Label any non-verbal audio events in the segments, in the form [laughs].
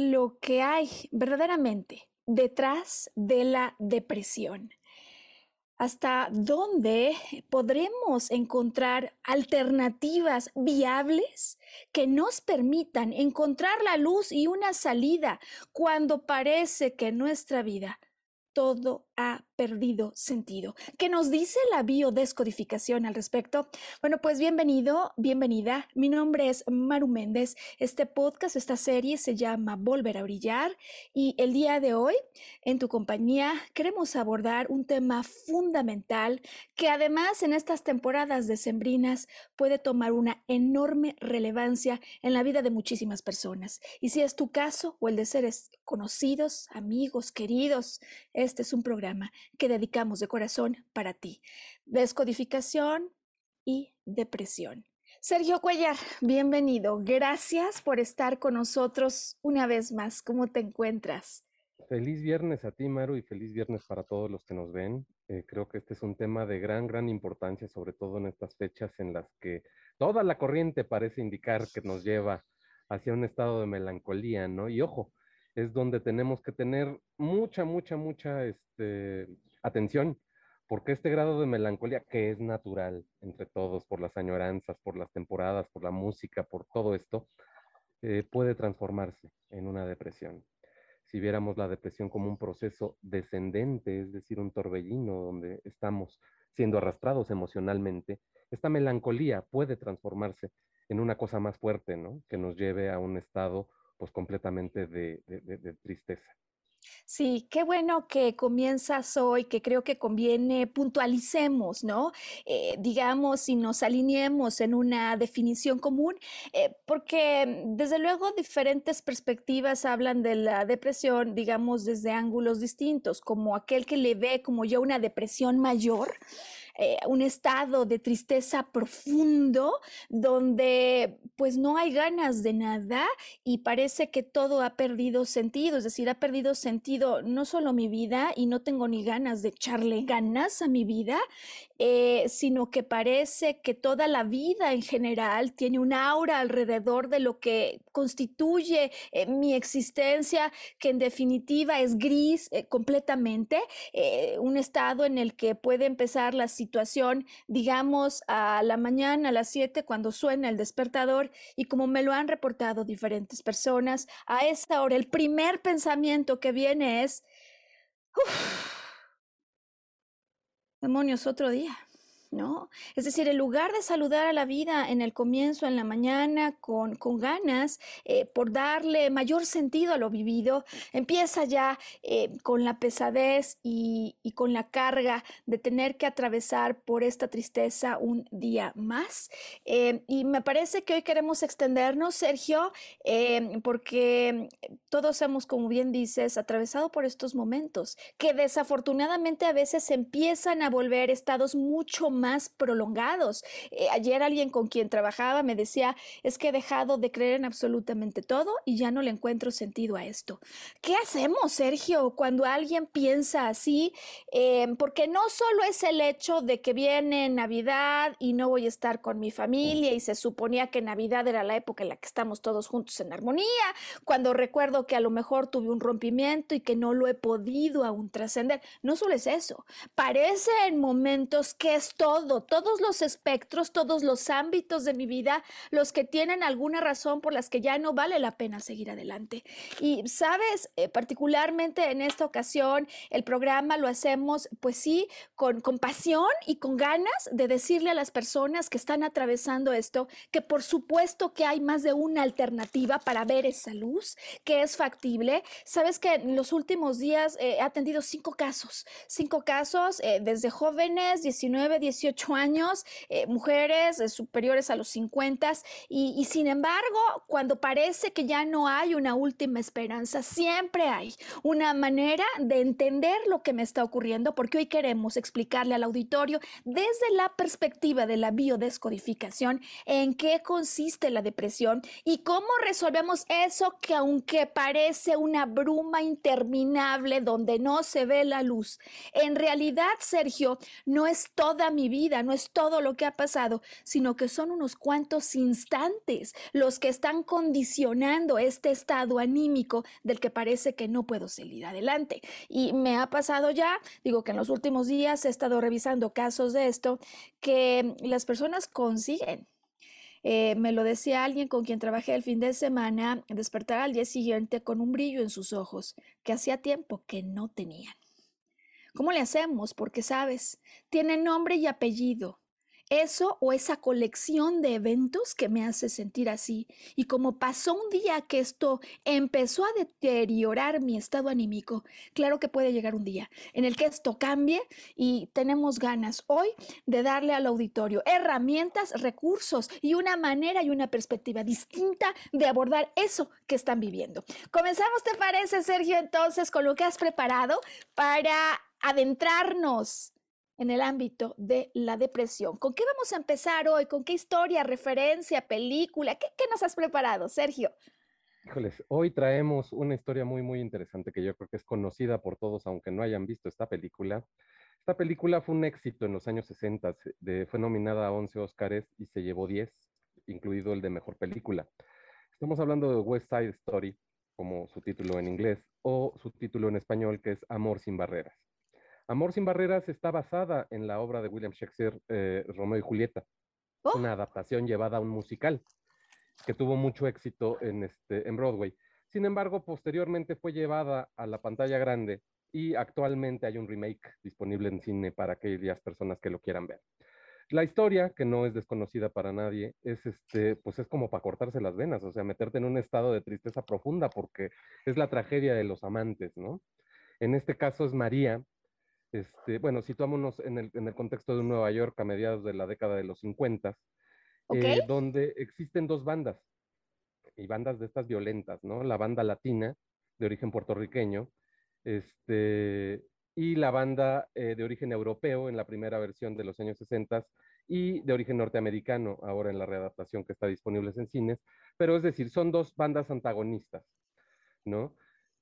Lo que hay verdaderamente detrás de la depresión? ¿Hasta dónde podremos encontrar alternativas viables que nos permitan encontrar la luz y una salida cuando parece que nuestra vida todo ha perdido sentido. ¿Qué nos dice la biodescodificación al respecto? Bueno, pues bienvenido, bienvenida. Mi nombre es Maru Méndez. Este podcast, esta serie se llama Volver a Brillar y el día de hoy, en tu compañía, queremos abordar un tema fundamental que además en estas temporadas decembrinas puede tomar una enorme relevancia en la vida de muchísimas personas. Y si es tu caso o el de seres conocidos, amigos, queridos, este es un programa que dedicamos de corazón para ti. Descodificación y depresión. Sergio Cuellar, bienvenido. Gracias por estar con nosotros una vez más. ¿Cómo te encuentras? Feliz viernes a ti, Maru, y feliz viernes para todos los que nos ven. Eh, creo que este es un tema de gran, gran importancia, sobre todo en estas fechas en las que toda la corriente parece indicar que nos lleva hacia un estado de melancolía, ¿no? Y ojo, es donde tenemos que tener mucha, mucha, mucha este, atención, porque este grado de melancolía, que es natural entre todos, por las añoranzas, por las temporadas, por la música, por todo esto, eh, puede transformarse en una depresión. Si viéramos la depresión como un proceso descendente, es decir, un torbellino donde estamos siendo arrastrados emocionalmente, esta melancolía puede transformarse en una cosa más fuerte, ¿no? Que nos lleve a un estado pues completamente de, tristeza. Sí, qué bueno que comienzas hoy, que creo que conviene puntualicemos, ¿no? Eh, digamos, y nos alineemos en una definición común, eh, porque desde luego diferentes perspectivas hablan de la depresión, digamos, desde ángulos distintos, como aquel que le ve como ya una depresión mayor eh, un estado de tristeza profundo donde pues no hay ganas de nada y parece que todo ha perdido sentido, es decir, ha perdido sentido no solo mi vida y no tengo ni ganas de echarle ganas a mi vida, eh, sino que parece que toda la vida en general tiene un aura alrededor de lo que constituye eh, mi existencia, que en definitiva es gris completamente, un estado en el que puede empezar la situación situación, digamos, a la mañana, a las 7, cuando suena el despertador, y como me lo han reportado diferentes personas, a esta hora el primer pensamiento que viene es, demonios, otro día. ¿No? Es decir, en lugar de saludar a la vida en el comienzo, en la mañana, con, con ganas, eh, por darle mayor sentido a lo vivido, empieza ya eh, con la pesadez y, y, con la carga de tener que atravesar por esta tristeza un día más. Eh, y me parece que hoy queremos extendernos, Sergio, porque todos hemos, como bien dices, atravesado por estos momentos que desafortunadamente a veces empiezan a volver estados mucho más más prolongados. Eh, ayer alguien con quien trabajaba me decía, es que he dejado de creer en absolutamente todo y ya no le encuentro sentido a esto. ¿Qué hacemos, Sergio, cuando alguien piensa así? Eh, porque no solo es el hecho de que viene Navidad y no voy a estar con mi familia y se suponía que Navidad era la época en la que estamos todos juntos en armonía, cuando recuerdo que a lo mejor tuve un rompimiento y que no lo he podido aún trascender. No solo es eso, parece en momentos que es todo, todos los espectros, todos los ámbitos de mi vida, los que tienen alguna razón por las que ya no vale la pena seguir adelante. Y sabes, eh, particularmente en esta ocasión, el programa lo hacemos, pues sí, con, con pasión y con ganas de decirle a las personas que están atravesando esto que por supuesto que hay más de una alternativa para ver esa luz, que es factible. Sabes que en los últimos días eh, he atendido cinco casos, cinco casos eh, desde jóvenes, 19, 18 años, eh, mujeres superiores a los 50 y, y sin embargo, cuando parece que ya no hay una última esperanza, siempre hay una manera de entender lo que me está ocurriendo, porque hoy queremos explicarle al auditorio desde la perspectiva de la biodescodificación en qué consiste la depresión y cómo resolvemos eso que aunque parece una bruma interminable donde no se ve la luz, en realidad, Sergio, no es toda mi vida, no es todo lo que ha pasado, sino que son unos cuantos instantes los que están condicionando este estado anímico del que parece que no puedo salir adelante. Y me ha pasado ya, digo que en los últimos días he estado revisando casos de esto, que las personas consiguen eh, me lo decía alguien con quien trabajé el fin de semana, despertar al día siguiente con un brillo en sus ojos que hacía tiempo que no tenían. ¿Cómo le hacemos? Porque sabes, tiene nombre y apellido, eso o esa colección de eventos que me hace sentir así. Y como pasó un día que esto empezó a deteriorar mi estado anímico, claro que puede llegar un día en el que esto cambie y tenemos ganas hoy de darle al auditorio herramientas, recursos y una manera y una perspectiva distinta de abordar eso que están viviendo. Comenzamos, ¿te parece, Sergio, entonces, con lo que has preparado para adentrarnos en el ámbito de la depresión. ¿Con qué vamos a empezar hoy? ¿Con qué historia, referencia, película? ¿Qué, nos has preparado, Sergio? Híjoles, hoy traemos una historia muy, muy interesante que yo creo que es conocida por todos, aunque no hayan visto esta película. Esta película fue un éxito en los años 60, fue nominada a 11 Oscars y se llevó 10, incluido el de Mejor Película. Estamos hablando de West Side Story, como su título en inglés, o su título en español, que es Amor sin Barreras. Amor sin barreras está basada en la obra de William Shakespeare, eh, Romeo y Julieta, oh. una adaptación llevada a un musical que tuvo mucho éxito en, este, en Broadway. Sin embargo, posteriormente fue llevada a la pantalla grande y actualmente hay un remake disponible en cine para aquellas personas que lo quieran ver. La historia, que no es desconocida para nadie, es este, pues es como para cortarse las venas, o sea, meterte en un estado de tristeza profunda porque es la tragedia de los amantes, ¿no? En este caso es María, este, bueno, situámonos en el, en el, contexto de Nueva York a mediados de la década de los 50, eh, donde existen dos bandas, y bandas de estas violentas, ¿no? La banda latina, de origen puertorriqueño, este, y la banda eh, de origen europeo en la primera versión de los años 60 y de origen norteamericano, ahora en la readaptación que está disponible en cines, pero es decir, son dos bandas antagonistas, ¿no?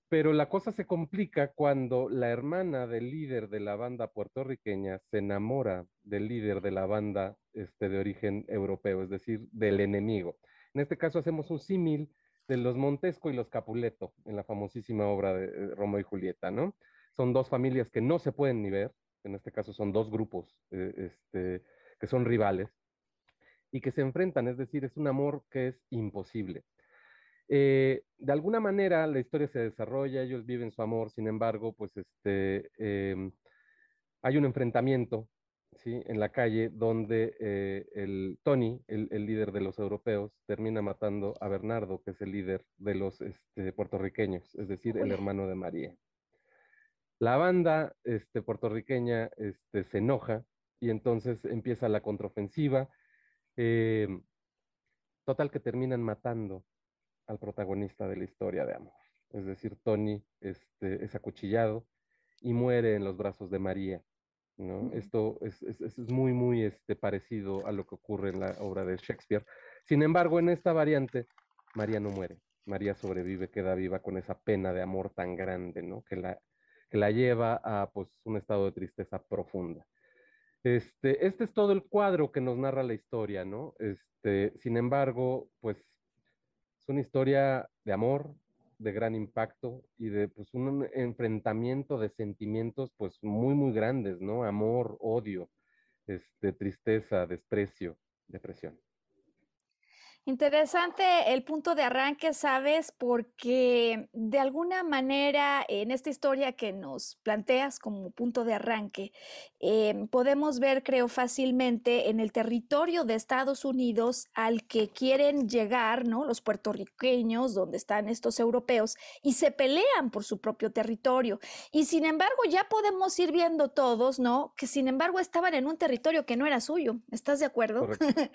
Pero la cosa se complica cuando la hermana del líder de la banda puertorriqueña se enamora del líder de la banda este, de origen europeo, es decir, del enemigo. En este caso hacemos un símil de los Montesco y los Capuleto en la famosísima obra de eh, Romeo y Julieta, ¿no? Son dos familias que no se pueden ni ver, en este caso son dos grupos eh, este, que son rivales y que se enfrentan, es decir, es un amor que es imposible. Eh, de alguna manera la historia se desarrolla, ellos viven su amor, sin embargo, pues este, em, hay un enfrentamiento ¿sí? en la calle donde eh, el Tony, el, líder de los europeos, termina matando a Bernardo, que es el líder de los este, puertorriqueños, es decir, el hermano de María. La banda este, puertorriqueña este, se enoja y entonces empieza la contraofensiva. Em, total que terminan matando al protagonista de la historia de amor. Es decir, Tony este, es acuchillado y muere en los brazos de María. ¿no? Esto es, es, muy, muy este, parecido a lo que ocurre en la obra de Shakespeare. Sin embargo, en esta variante, María no muere. María sobrevive, queda viva con esa pena de amor tan grande, ¿no? Que la, que la lleva a pues, un estado de tristeza profunda. Este, este es todo el cuadro que nos narra la historia, ¿no? Este, sin embargo, pues es una historia de amor, de gran impacto y de pues, un enfrentamiento de sentimientos pues muy, muy grandes, ¿no? Amor, odio, este, tristeza, desprecio, depresión. Interesante el punto de arranque, ¿sabes? Porque de alguna manera en esta historia que nos planteas como punto de arranque, em, podemos ver, creo, fácilmente en el territorio de Estados Unidos al que quieren llegar, ¿no? Los puertorriqueños, donde están estos europeos, y se pelean por su propio territorio. Y sin embargo, ya podemos ir viendo todos, ¿no? Que sin embargo estaban en un territorio que no era suyo. ¿Estás de acuerdo? [laughs]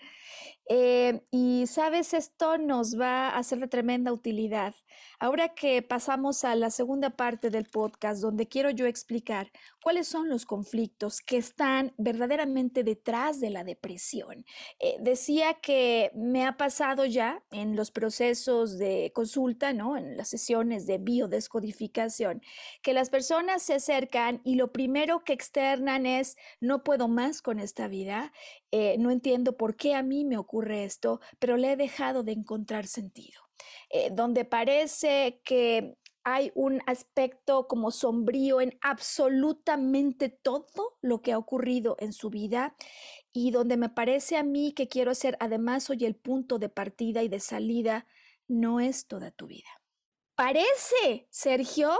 Eh, y sabes, esto nos va a ser de tremenda utilidad. Ahora que pasamos a la segunda parte del podcast, donde quiero yo explicar cuáles son los conflictos que están verdaderamente detrás de la depresión. Eh, decía que me ha pasado ya en los procesos de consulta, ¿no? En las sesiones de biodescodificación, que las personas se acercan y lo primero que externan es, no puedo más con esta vida, eh, no entiendo por qué a mí me ocurre esto, pero le he dejado de encontrar sentido. Eh, donde parece que hay un aspecto como sombrío en absolutamente todo lo que ha ocurrido en su vida y donde me parece a mí que quiero ser, además hoy el punto de partida y de salida, no es toda tu vida. Parece, Sergio,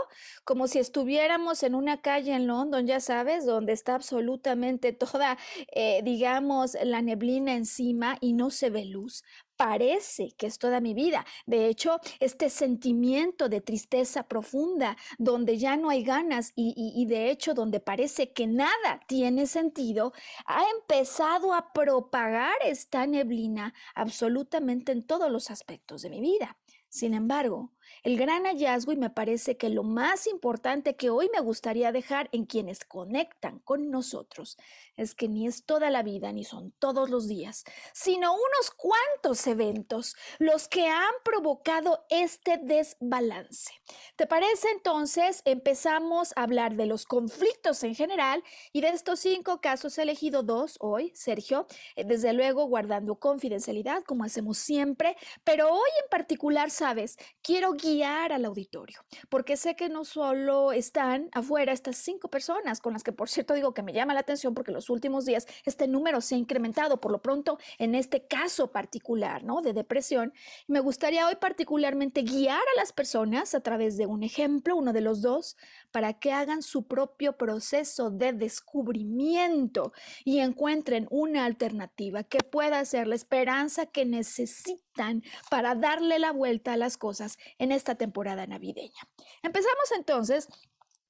como si estuviéramos en una calle en London, ya sabes, donde está absolutamente toda, eh, digamos, la neblina encima y no se ve luz. Parece que es toda mi vida. De hecho, este sentimiento de tristeza profunda, donde ya no hay ganas y, y de hecho donde parece que nada tiene sentido, ha empezado a propagar esta neblina absolutamente en todos los aspectos de mi vida. Sin embargo, el gran hallazgo y me parece que lo más importante que hoy me gustaría dejar en quienes conectan con nosotros es que ni es toda la vida ni son todos los días, sino unos cuantos eventos los que han provocado este desbalance. ¿Te parece entonces? Empezamos a hablar de los conflictos en general y de estos cinco casos he elegido dos hoy, Sergio, eh, desde luego guardando confidencialidad como hacemos siempre, pero hoy en particular, sabes, quiero al auditorio, porque sé que no solo están afuera estas cinco personas con las que por cierto digo que me llama la atención porque los últimos días este número se ha incrementado, por lo pronto en este caso particular, ¿no? De depresión. Me gustaría hoy particularmente guiar a las personas a través de un ejemplo, uno de los dos, para que hagan su propio proceso de descubrimiento y encuentren una alternativa que pueda ser la esperanza que necesitan para darle la vuelta a las cosas en esta temporada navideña. Empezamos entonces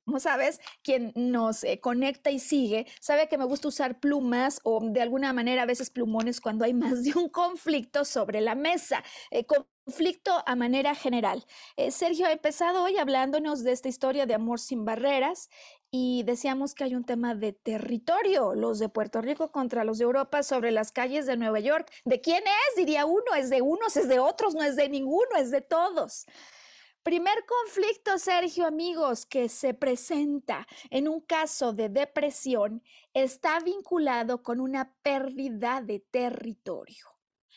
como sabes, quien nos eh, conecta y sigue sabe que me gusta usar plumas o de alguna manera a veces plumones cuando hay [laughs] más de un conflicto sobre la mesa. Eh, conflicto a manera general. Eh, Sergio ha empezado hoy hablándonos de esta historia de amor sin barreras y decíamos que hay un tema de territorio, los de Puerto Rico contra los de Europa sobre las calles de Nueva York. ¿De quién es? Diría uno, es de unos, es de otros, no es de ninguno, es de todos. Primer conflicto, Sergio, amigos, que se presenta en un caso de depresión está vinculado con una pérdida de territorio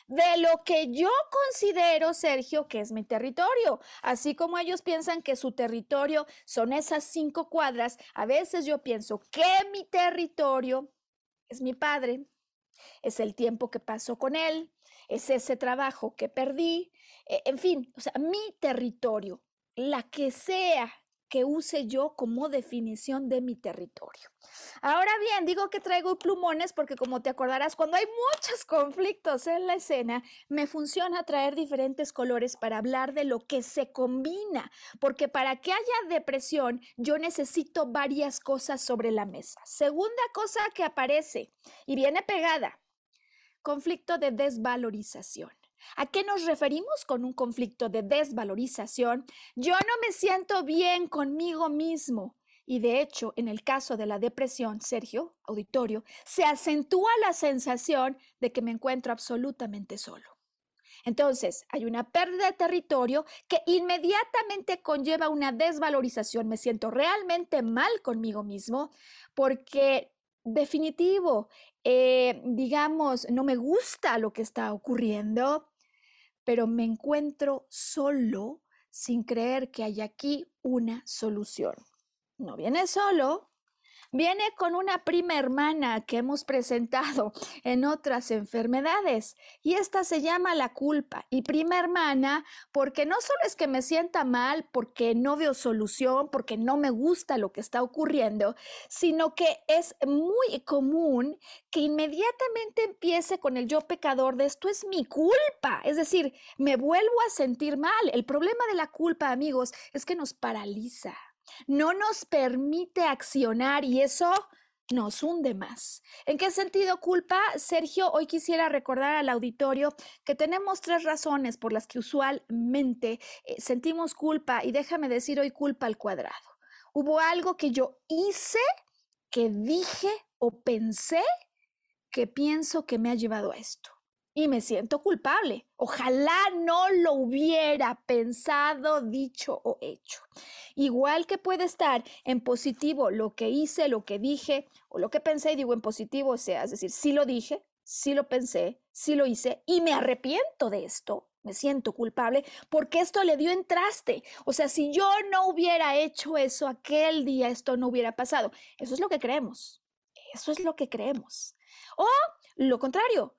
de lo que yo considero, Sergio, que es mi territorio. Así como ellos piensan que su territorio son esas cinco cuadras, a veces yo pienso que mi territorio es mi padre, es el tiempo que paso con él, es ese trabajo que perdí, e, en fin, o sea, mi territorio, la que sea que use yo como definición de mi territorio. Ahora bien, digo que traigo plumones porque como te acordarás, cuando hay muchos conflictos en la escena, me funciona traer diferentes colores para hablar de lo que se combina, porque para que haya depresión yo necesito varias cosas sobre la mesa. Segunda cosa que aparece y viene pegada, conflicto de desvalorización. ¿A qué nos referimos con un conflicto de desvalorización? Yo no me siento bien conmigo mismo Y de hecho, en el caso de la depresión, Sergio, auditorio, se acentúa la sensación de que me encuentro absolutamente solo. Entonces, hay una pérdida de territorio que inmediatamente conlleva una desvalorización. Me siento realmente mal conmigo mismo porque definitivo, eh, digamos, no me gusta lo que está ocurriendo, pero me encuentro solo sin creer que hay aquí una solución. No viene solo, Viene con una prima hermana que hemos presentado [laughs] en otras enfermedades y esta se llama la culpa. Y prima hermana porque no solo es que me sienta mal, porque no veo solución, porque no me gusta lo que está ocurriendo, sino que es muy común que inmediatamente empiece con el yo pecador de esto es mi culpa. Es decir, me vuelvo a sentir mal. El problema de la culpa, amigos, es que nos paraliza no nos permite accionar y eso nos hunde más. ¿En qué sentido culpa? Sergio, hoy quisiera recordar al auditorio que tenemos tres razones por las que usualmente eh, sentimos culpa y déjame decir hoy culpa al cuadrado. Hubo algo que yo hice, que dije o pensé que pienso que me ha llevado a esto y me siento culpable. Ojalá no lo hubiera pensado, dicho o hecho. Igual que puede estar en positivo lo que hice, lo que dije o lo que pensé, digo en positivo, o sea, es decir, sí lo dije, sí lo pensé, sí lo hice y me arrepiento de esto. Me siento culpable porque esto le dio en traste. O sea, si yo no hubiera hecho eso aquel día, esto no hubiera pasado. Eso es lo que creemos. Eso es lo que creemos. O lo contrario,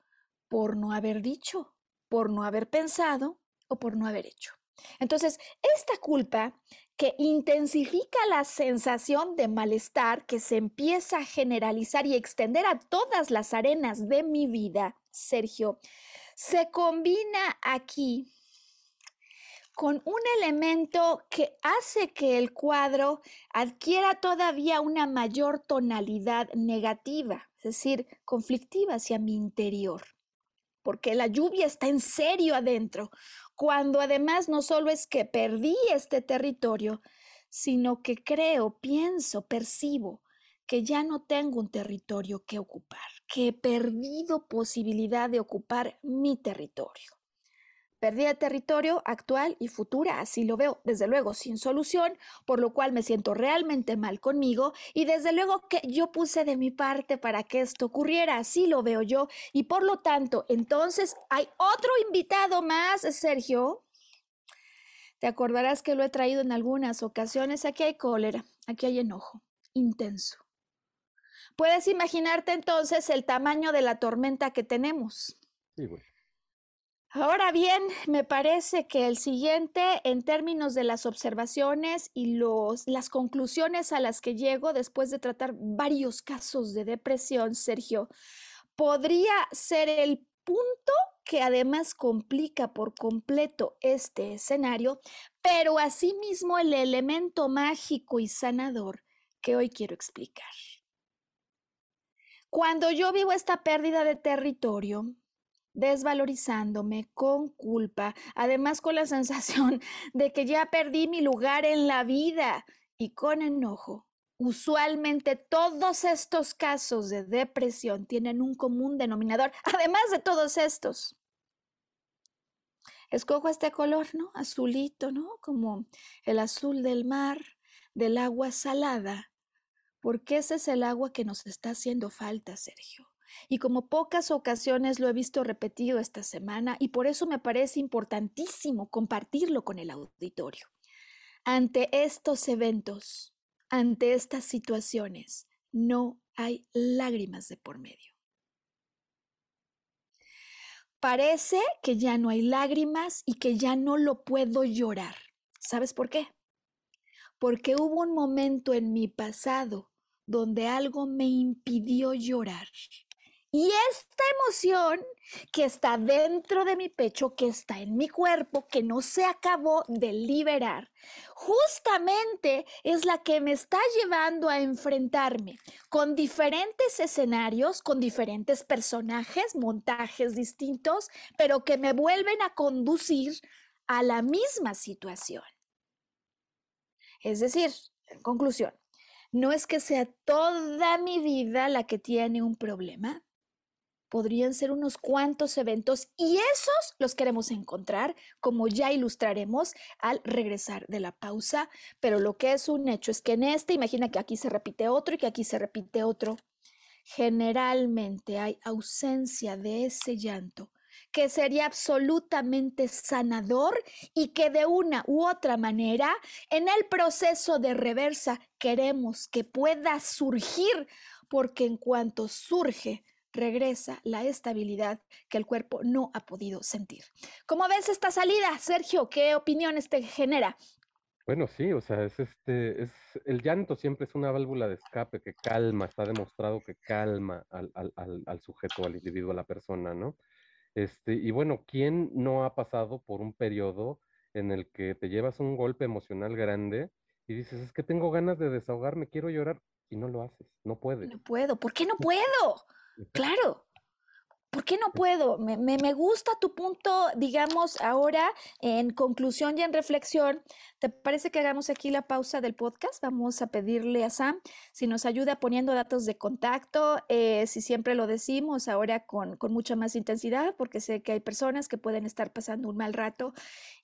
por no haber dicho, por no haber pensado o por no haber hecho. Entonces, esta culpa que intensifica la sensación de malestar que se empieza a generalizar y extender a todas las arenas de mi vida, Sergio, se combina aquí con un elemento que hace que el cuadro adquiera todavía una mayor tonalidad negativa, es decir, conflictiva hacia mi interior porque la lluvia está en serio adentro, cuando además no solo es que perdí este territorio, sino que creo, pienso, percibo que ya no tengo un territorio que ocupar, que he perdido posibilidad de ocupar mi territorio. Pérdida de territorio actual y futura, así lo veo, desde luego sin solución, por lo cual me siento realmente mal conmigo y desde luego que yo puse de mi parte para que esto ocurriera, así lo veo yo y por lo tanto, entonces hay otro invitado más, Sergio. Te acordarás que lo he traído en algunas ocasiones, aquí hay cólera, aquí hay enojo, intenso. Puedes imaginarte entonces el tamaño de la tormenta que tenemos. Sí, Ahora bien, me parece que el siguiente, en términos de las observaciones y los, las conclusiones a las que llego después de tratar varios casos de depresión, Sergio, podría ser el punto que además complica por completo este escenario, pero asimismo el elemento mágico y sanador que hoy quiero explicar. Cuando yo vivo esta pérdida de territorio, desvalorizándome con culpa, además con la sensación [laughs] de que ya perdí mi lugar en la vida y con enojo. Usualmente todos estos casos de depresión tienen un común denominador, [laughs] además de todos estos. Escojo este color, ¿no? Azulito, ¿no? Como el azul del mar, del agua salada, porque ese es el agua que nos está haciendo falta, Sergio y como pocas ocasiones lo he visto repetido esta semana y por eso me parece importantísimo compartirlo con el auditorio. Ante estos eventos, ante estas situaciones, no hay lágrimas de por medio. Parece que ya no hay lágrimas y que ya no lo puedo llorar. ¿Sabes por qué? Porque hubo un momento en mi pasado donde algo me impidió llorar y esta emoción que está dentro de mi pecho, que está en mi cuerpo, que no se acabó de liberar, justamente es la que me está llevando a enfrentarme con diferentes escenarios, con diferentes personajes, montajes distintos, pero que me vuelven a conducir a la misma situación. Es decir, en conclusión, No es que sea toda mi vida la que tiene un problema. Podrían ser unos cuantos eventos y esos los queremos encontrar, como ya ilustraremos al regresar de la pausa. Pero lo que es un hecho es que en este, imagina que aquí se repite otro y que aquí se repite otro. Generalmente hay ausencia de ese llanto que sería absolutamente sanador y que de una u otra manera en el proceso de reversa queremos que pueda surgir, porque en cuanto surge, regresa la estabilidad que el cuerpo no ha podido sentir. ¿Cómo ves esta salida, Sergio? ¿Qué opiniones te genera? Bueno, sí, o sea, es este, es el llanto siempre es una válvula de escape que calma, está demostrado que calma al, al, al sujeto, al individuo, a la persona, ¿no? Este, y bueno, ¿quién no ha pasado por un periodo en el que te llevas un golpe emocional grande y dices, es que tengo ganas de desahogarme, quiero llorar, y no lo haces, no puedes. No puedo, ¿por qué no puedo? Claro. ¿Por qué no puedo? Me, me, me, gusta tu punto, digamos, ahora en conclusión y en reflexión. ¿Te parece que hagamos aquí la pausa del podcast? Vamos a pedirle a Sam si nos ayuda poniendo datos de contacto, eh, si siempre lo decimos, ahora con, con mucha más intensidad, porque sé que hay personas que pueden estar pasando un mal rato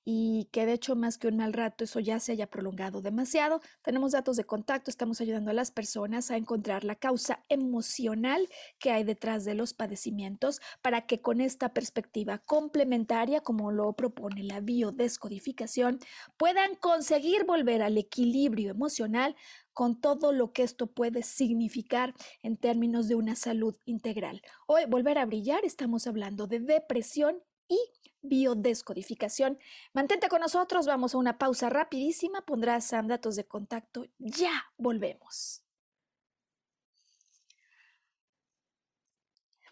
y que de hecho más que un mal rato eso ya se haya prolongado demasiado. Tenemos datos de contacto, estamos ayudando a las personas a encontrar la causa emocional que hay detrás de los padecimientos para que con esta perspectiva complementaria, como lo propone la biodescodificación, puedan conseguir volver al equilibrio emocional con todo lo que esto puede significar en términos de una salud integral. Hoy, volver a brillar, estamos hablando de depresión y biodescodificación. Mantente con nosotros, vamos a una pausa rapidísima, pondrás datos de contacto, ya volvemos.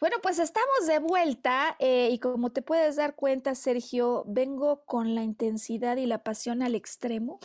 Bueno, pues estamos de vuelta eh, y como te puedes dar cuenta, Sergio, vengo con la intensidad y la pasión al extremo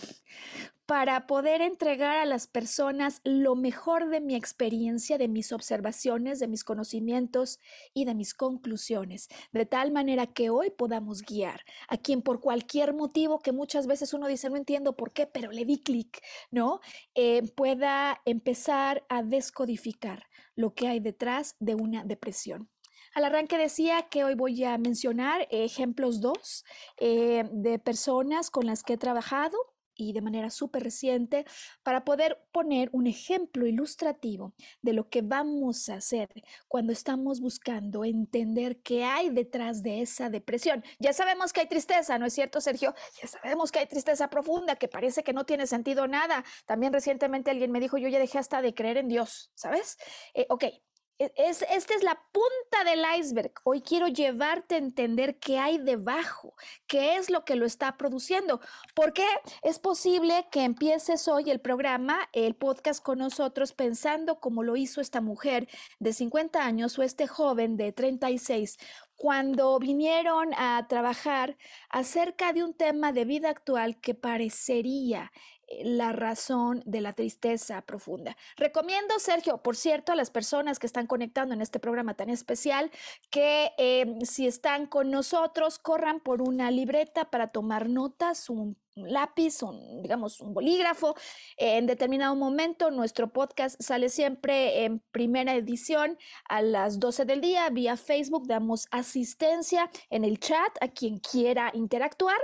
para poder entregar a las personas lo mejor de mi experiencia, de mis observaciones, de mis conocimientos y de mis conclusiones, de tal manera que hoy podamos guiar a quien por cualquier motivo que muchas veces uno dice no entiendo por qué, pero le di clic, ¿no? Eh, pueda empezar a descodificar lo que hay detrás de una depresión. Al arranque decía que hoy voy a mencionar ejemplos dos eh, de personas con las que he trabajado y de manera súper reciente para poder poner un ejemplo ilustrativo de lo que vamos a hacer cuando estamos buscando entender qué hay detrás de esa depresión. Ya sabemos que hay tristeza, ¿no es cierto, Sergio? Ya sabemos que hay tristeza profunda, que parece que no tiene sentido nada. También recientemente alguien me dijo, yo ya dejé hasta de creer en Dios, ¿sabes? Eh, ok, es, esta es la punta del iceberg. Hoy quiero llevarte a entender qué hay debajo, qué es lo que lo está produciendo. Porque es posible que empieces hoy el programa, el podcast con nosotros, pensando como lo hizo esta mujer de 50 años o este joven de 36, cuando vinieron a trabajar acerca de un tema de vida actual que parecería la razón de la tristeza profunda. Recomiendo, Sergio, por cierto, a las personas que están conectando en este programa tan especial, que em, si están con nosotros, corran por una libreta para tomar notas, un un lápiz, un, digamos, un bolígrafo. En determinado momento, nuestro podcast sale siempre en primera edición a las 12 del día vía Facebook. Damos asistencia en el chat a quien quiera interactuar,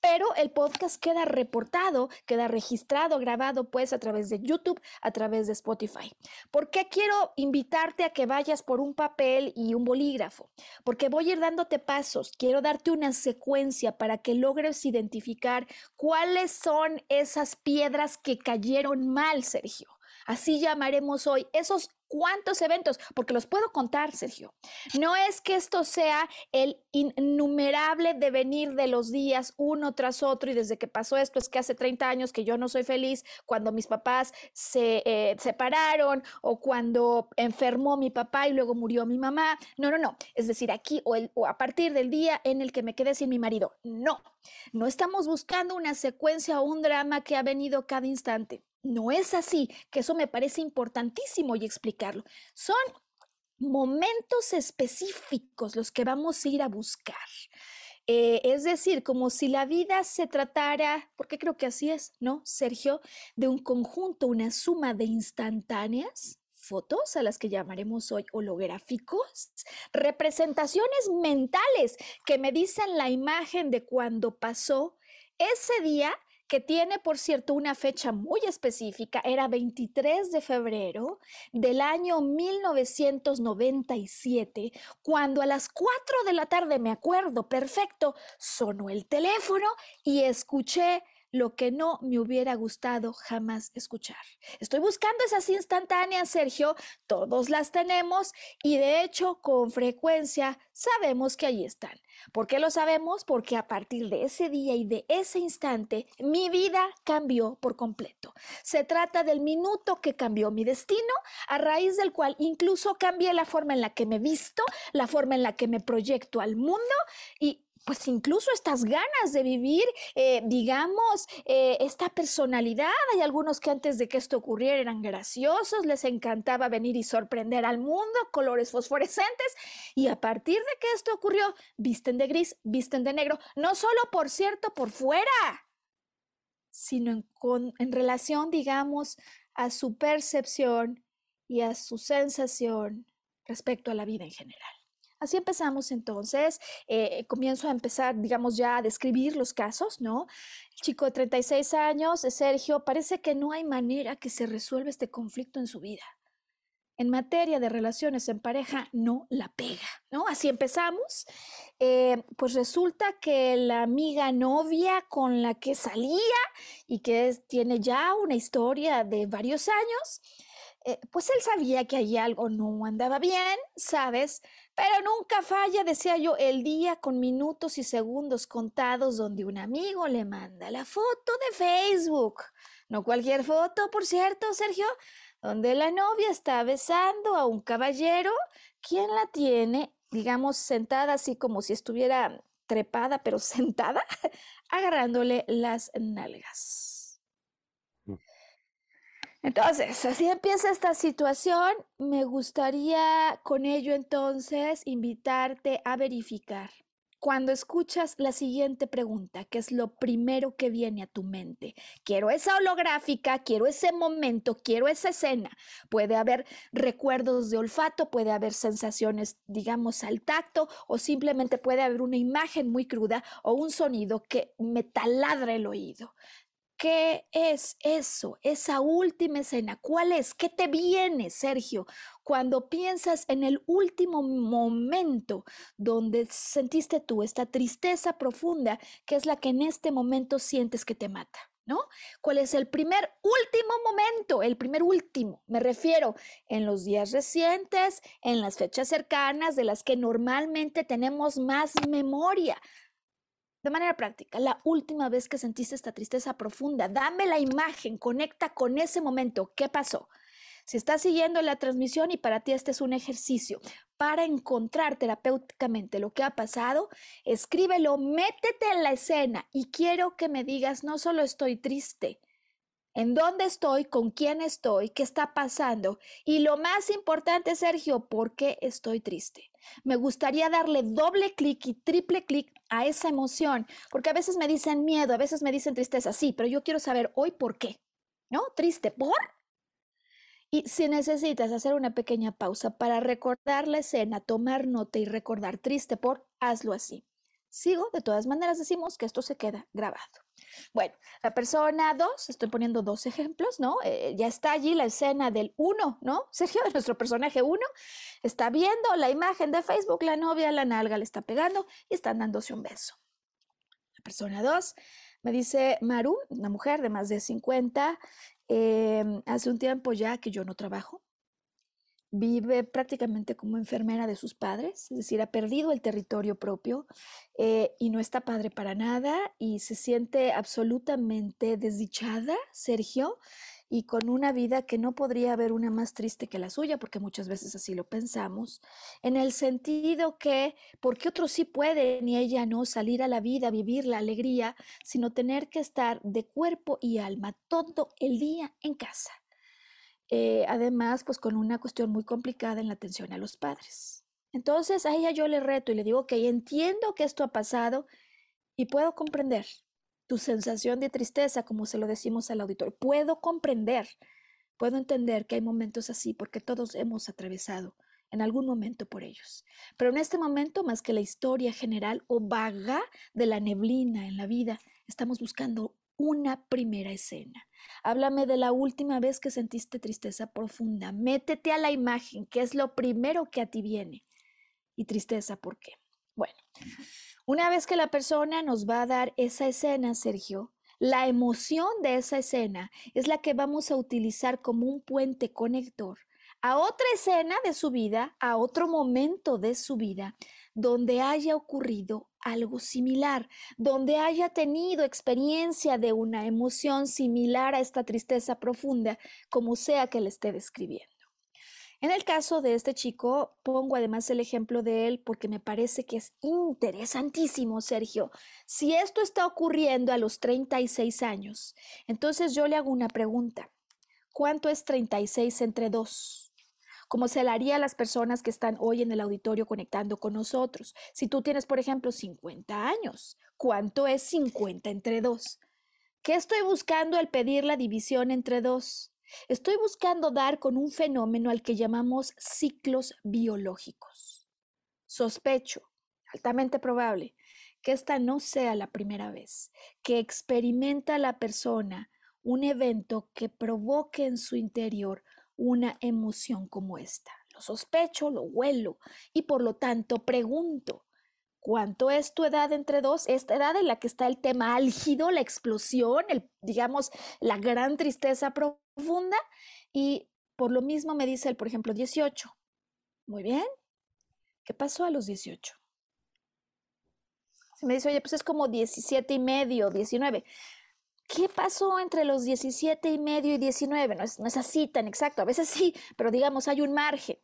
pero el podcast queda reportado, queda registrado, grabado pues a través de YouTube, a través de Spotify. ¿Por qué quiero invitarte a que vayas por un papel y un bolígrafo? Porque voy a ir dándote pasos, quiero darte una secuencia para que logres identificar cuáles son esas piedras que cayeron mal, Sergio. Así llamaremos hoy esos cuántos eventos, porque los puedo contar, Sergio. No es que esto sea el innumerable devenir de los días uno tras otro y desde que pasó esto es que hace 30 años que yo no soy feliz cuando mis papás se eh, separaron o cuando enfermó mi papá y luego murió mi mamá. No, no, no. Es decir, aquí o, o a partir del día en el que me quedé sin mi marido. No, no estamos buscando una secuencia o un drama que ha venido cada instante. No es así, que eso me parece importantísimo y explicarlo. Son momentos específicos los que vamos a ir a buscar. Eh, es decir, como si la vida se tratara, porque creo que así es, ¿no, Sergio? De un conjunto, una suma de instantáneas fotos a las que llamaremos hoy holográficos, representaciones mentales que me dicen la imagen de cuando pasó ese día que tiene, por cierto, una fecha muy específica, era 23 de febrero del año 1997, cuando a las 4 de la tarde, me acuerdo perfecto, sonó el teléfono y escuché lo que no me hubiera gustado jamás escuchar. Estoy buscando esas instantáneas, Sergio, todos las tenemos y de hecho con frecuencia sabemos que ahí están. ¿Por qué lo sabemos? Porque a partir de ese día y de ese instante mi vida cambió por completo. Se trata del minuto que cambió mi destino, a raíz del cual incluso cambié la forma en la que me visto, la forma en la que me proyecto al mundo y pues incluso estas ganas de vivir, eh, digamos, eh, esta personalidad. Hay algunos que antes de que esto ocurriera eran graciosos, les encantaba venir y sorprender al mundo, colores fosforescentes, y a partir de que esto ocurrió, visten de gris, visten de negro, no solo, por cierto, por fuera, sino en, en relación, digamos, a su percepción y a su sensación respecto a la vida en general. Así empezamos entonces, eh, comienzo a empezar, digamos, ya a describir los casos, ¿no? El chico de 36 años, Sergio, parece que no hay manera que se resuelva este conflicto en su vida. En materia de relaciones en pareja, no la pega, ¿no? Así empezamos. Eh, pues resulta que la amiga novia con la que salía y que tiene ya una historia de varios años, eh, pues él sabía que ahí algo no andaba bien, ¿sabes? Pero nunca falla, decía yo, el día con minutos y segundos contados donde un amigo le manda la foto de Facebook. No cualquier foto, por cierto, Sergio, donde la novia está besando a un caballero, quien la tiene, digamos, sentada así como si estuviera trepada, pero [laughs] sentada, agarrándole las nalgas. Entonces, así empieza esta situación. Me gustaría con ello entonces invitarte a verificar. Cuando escuchas la siguiente pregunta, ¿qué es lo primero que viene a tu mente? Quiero esa holográfica, quiero ese momento, quiero esa escena. Puede haber recuerdos de olfato, puede haber sensaciones, digamos, al tacto, o simplemente puede haber una imagen muy cruda o un sonido que me taladra el oído. ¿Qué es eso? Esa última escena. ¿Cuál es? ¿Qué te viene, Sergio, cuando piensas en el último momento donde sentiste tú esta tristeza profunda que es la que en este momento sientes que te mata? ¿No? ¿Cuál es el primer último momento? El primer último. Me refiero en los días recientes, en las fechas cercanas de las que normalmente tenemos más memoria. De manera práctica, la última vez que sentiste esta tristeza profunda, dame la imagen, conecta con ese momento. ¿Qué pasó? Si estás siguiendo la transmisión y para ti este es un ejercicio para encontrar terapéuticamente lo que ha pasado, escríbelo, métete en la escena y quiero que me digas, no solo estoy triste, en dónde estoy, con quién estoy, qué está pasando y lo más importante, Sergio, ¿por qué estoy triste? Me gustaría darle doble clic y triple clic a esa emoción, porque a veces me dicen miedo, a veces me dicen tristeza, sí, pero yo quiero saber hoy por qué. ¿No? Triste, ¿por? Y si necesitas hacer una pequeña pausa para recordar la escena, tomar nota y recordar triste por, hazlo así. Sigo, de todas maneras decimos que esto se queda grabado. Bueno, la persona 2, estoy poniendo dos ejemplos, ¿no? Eh, ya está allí la escena del 1, ¿no? [laughs] Sergio, de nuestro personaje 1, está viendo la imagen de Facebook, la novia, la nalga le está pegando y están dándose un beso. La persona 2 me dice Maru, una mujer de más de 50, em, hace un tiempo ya que yo no trabajo, vive prácticamente como enfermera de sus padres, es decir, ha perdido el territorio propio eh, y no está padre para nada y se siente absolutamente desdichada, Sergio, y con una vida que no podría haber una más triste que la suya, porque muchas veces así lo pensamos, en el sentido que, porque otros sí pueden y ella no salir a la vida, vivir la alegría, sino tener que estar de cuerpo y alma todo el día en casa. Eh, además, pues con una cuestión muy complicada en la atención a los padres. Entonces a ella yo le reto y le digo, ok, entiendo que esto ha pasado y puedo comprender tu sensación de tristeza, como se lo decimos al auditor. Puedo comprender, puedo entender que hay momentos así porque todos hemos atravesado en algún momento por ellos. Pero en este momento, más que la historia general o vaga de la neblina en la vida, estamos buscando una primera escena. Háblame de la última vez que sentiste tristeza profunda. Métete a la imagen, que es lo primero que a ti viene. Y tristeza, ¿por qué? Bueno, una vez que la persona nos va a dar esa escena, Sergio, la emoción de esa escena es la que vamos a utilizar como un puente conector a otra escena de su vida, a otro momento de su vida, donde haya ocurrido algo similar, donde haya tenido experiencia de una emoción similar a esta tristeza profunda, como sea que le esté describiendo. En el caso de este chico, pongo además el ejemplo de él porque me parece que es interesantísimo, Sergio. Si esto está ocurriendo a los 36 años, entonces yo le hago una pregunta. ¿Cuánto es 36 entre 2? Como se le haría a las personas que están hoy en el auditorio conectando con nosotros. Si tú tienes, por ejemplo, 50 años, ¿cuánto es 50 entre 2? ¿Qué estoy buscando al pedir la división entre 2? Estoy buscando dar con un fenómeno al que llamamos ciclos biológicos. Sospecho, altamente probable, que esta no sea la primera vez que experimenta la persona un evento que provoque en su interior una emoción como esta. Lo sospecho, lo huelo y por lo tanto pregunto, ¿cuánto es tu edad entre dos? Esta edad en la que está el tema álgido, la explosión, el, digamos, la gran tristeza profunda y por lo mismo me dice él, por ejemplo, 18. Muy bien. ¿Qué pasó a los 18? Se me dice, oye, pues es como 17 y medio, 19. ¿Qué pasó entre los 17 y medio y 19? No es, no así tan exacto, a veces sí, pero digamos hay un margen.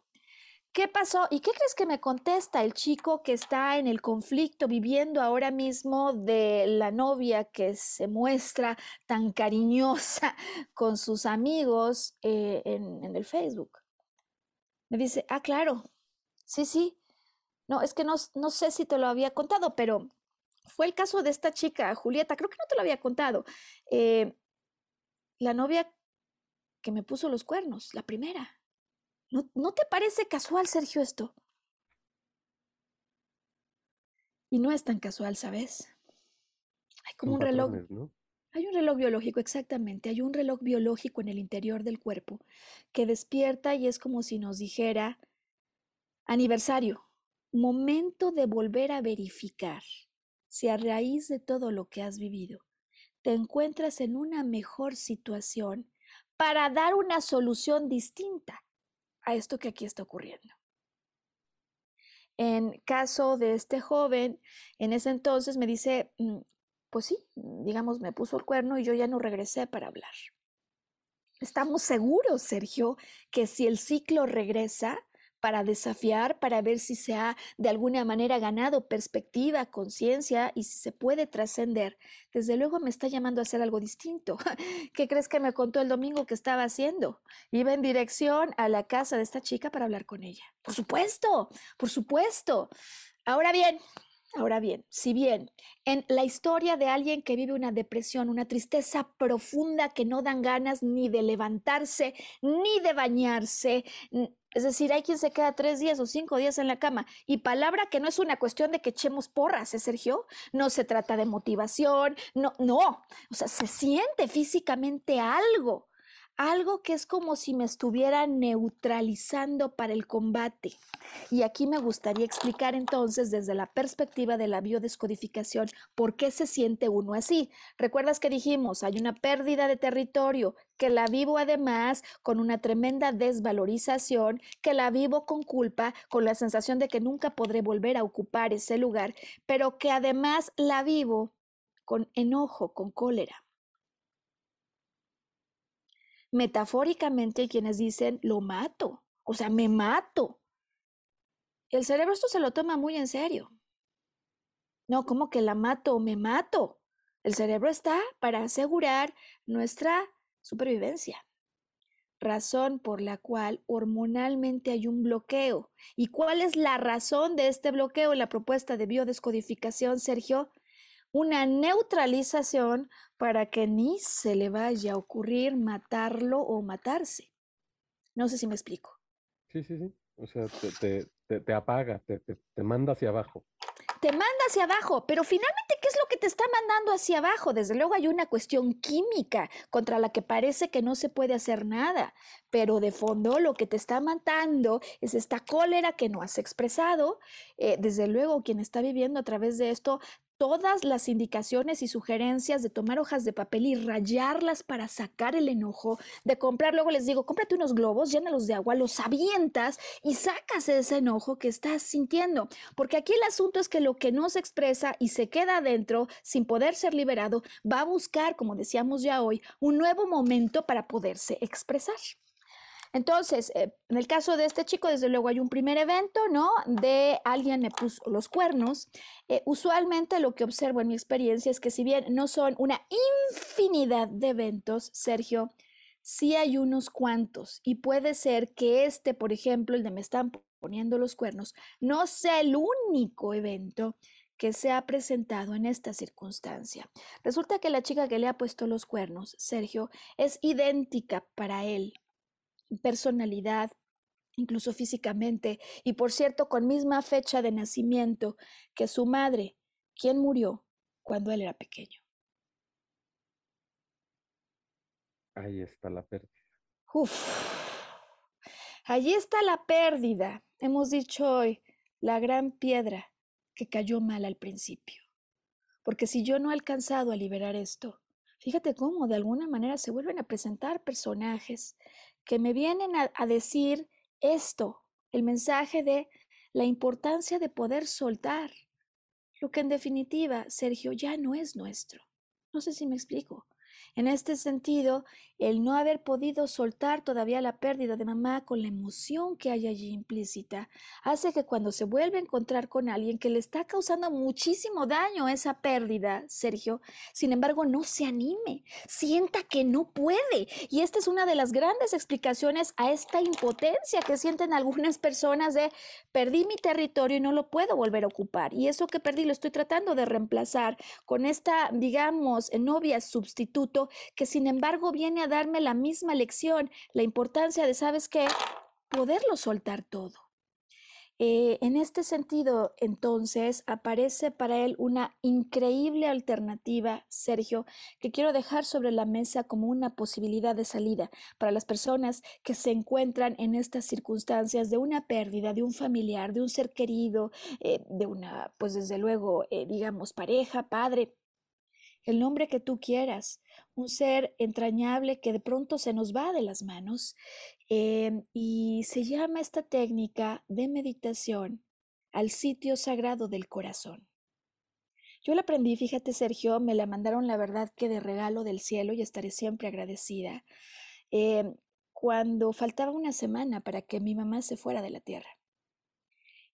¿Qué pasó? ¿Y qué crees que me contesta el chico que está en el conflicto viviendo ahora mismo de la novia que se muestra tan cariñosa [laughs] con sus amigos eh, en, el Facebook? Me dice, ah, claro, sí, sí. No, es que no sé si te lo había contado, pero fue el caso de esta chica, Julieta, creo que no te lo había contado. Eh, la novia que me puso los cuernos, la primera. ¿No, ¿No, te parece casual, Sergio, esto? Y no es tan casual, ¿sabes? Hay como un reloj. Hay un reloj biológico, exactamente. Hay un reloj biológico en el interior del cuerpo que despierta y es como si nos dijera aniversario, momento de volver a verificar si a raíz de todo lo que has vivido te encuentras en una mejor situación para dar una solución distinta a esto que aquí está ocurriendo. En caso de este joven, en ese entonces me dice, mm, pues sí, digamos, me puso el cuerno y yo ya no regresé para hablar. Estamos seguros, Sergio, que si el ciclo regresa, para desafiar, para ver si se ha de alguna manera ganado perspectiva, conciencia y si se puede trascender. Desde luego me está llamando a hacer algo distinto. [laughs] ¿Qué crees que me contó el domingo que estaba haciendo? Iba en dirección a la casa de esta chica para hablar con ella. Por supuesto, por supuesto. Ahora bien, Ahora bien, si bien en la historia de alguien que vive una depresión, una tristeza profunda que no dan ganas ni de levantarse, ni de bañarse, es decir, hay quien se queda tres días o cinco días en la cama. Y palabra que no es una cuestión de que echemos porras, ¿eh, Sergio? No se trata de motivación, no, no. O sea, se siente físicamente algo algo que es como si me estuviera neutralizando para el combate. Y aquí me gustaría explicar entonces desde la perspectiva de la biodescodificación por qué se siente uno así. ¿Recuerdas que dijimos, hay una pérdida de territorio, que la vivo además con una tremenda desvalorización, que la vivo con culpa, con la sensación de que nunca podré volver a ocupar ese lugar, pero que además la vivo con enojo, con cólera? Metafóricamente hay quienes dicen, lo mato, o sea, me mato. El cerebro esto se lo toma muy en serio. No, como que la mato me mato. El cerebro está para asegurar nuestra supervivencia. razón por la cual hormonalmente hay un bloqueo. ¿Y cuál es la razón de este bloqueo en la propuesta de biodescodificación, Sergio? Una neutralización para que ni se le vaya a ocurrir matarlo o matarse. No sé si me explico. Sí, sí, sí. O sea, te, te, apaga, te, te manda hacia abajo te manda hacia abajo, pero finalmente, ¿qué es lo que te está mandando hacia abajo? Desde luego hay una cuestión química contra la que parece que no se puede hacer nada, pero de fondo lo que te está matando es esta cólera que no has expresado. Eh, desde luego, quien está viviendo a través de esto todas las indicaciones y sugerencias de tomar hojas de papel y rayarlas para sacar el enojo, de comprar, luego les digo, cómprate unos globos, llénalos de agua, los avientas y sacas ese enojo que estás sintiendo. Porque aquí el asunto es que lo que no se expresa y se queda adentro sin poder ser liberado, va a buscar, como decíamos ya hoy, un nuevo momento para poderse expresar. Entonces, eh, en el caso de este chico, desde luego hay un primer evento, ¿no? De alguien le puso los cuernos. Eh, usualmente lo que observo en mi experiencia es que si bien no son una infinidad de eventos, Sergio, sí hay unos cuantos y puede ser que este, por ejemplo, el de me están poniendo los cuernos, no sea el único evento que se ha presentado en esta circunstancia. Resulta que la chica que le ha puesto los cuernos, Sergio, es idéntica para él personalidad, incluso físicamente, y por cierto, con misma fecha de nacimiento que su madre, quien murió cuando él era pequeño. Ahí está la pérdida. Uf, allí está la pérdida. Hemos dicho hoy, la gran piedra que cayó mal al principio. Porque si yo no he alcanzado a liberar esto, fíjate cómo de alguna manera se vuelven a presentar personajes que me vienen a, decir esto, el mensaje de la importancia de poder soltar lo que en definitiva, Sergio, ya no es nuestro. No sé si me explico. En este sentido, el no haber podido soltar todavía la pérdida de mamá con la emoción que hay allí implícita, hace que cuando se vuelve a encontrar con alguien que le está causando muchísimo daño esa pérdida, Sergio, sin embargo, no se anime, sienta que no puede. Y esta es una de las grandes explicaciones a esta impotencia que sienten algunas personas de perdí mi territorio y no lo puedo volver a ocupar. Y eso que perdí lo estoy tratando de reemplazar con esta, digamos, novia sustituto que sin embargo viene a darme la misma lección, la importancia de, ¿sabes qué? Poderlo soltar todo. Eh, en este sentido, entonces, aparece para él una increíble alternativa, Sergio, que quiero dejar sobre la mesa como una posibilidad de salida para las personas que se encuentran en estas circunstancias de una pérdida de un familiar, de un ser querido, eh, de una, pues desde luego, eh, digamos, pareja, padre, el nombre que tú quieras, un ser entrañable que de pronto se nos va de las manos em, y se llama esta técnica de meditación al sitio sagrado del corazón. Yo la aprendí, fíjate Sergio, me la mandaron la verdad que de regalo del cielo y estaré siempre agradecida, em, cuando faltaba una semana para que mi mamá se fuera de la tierra.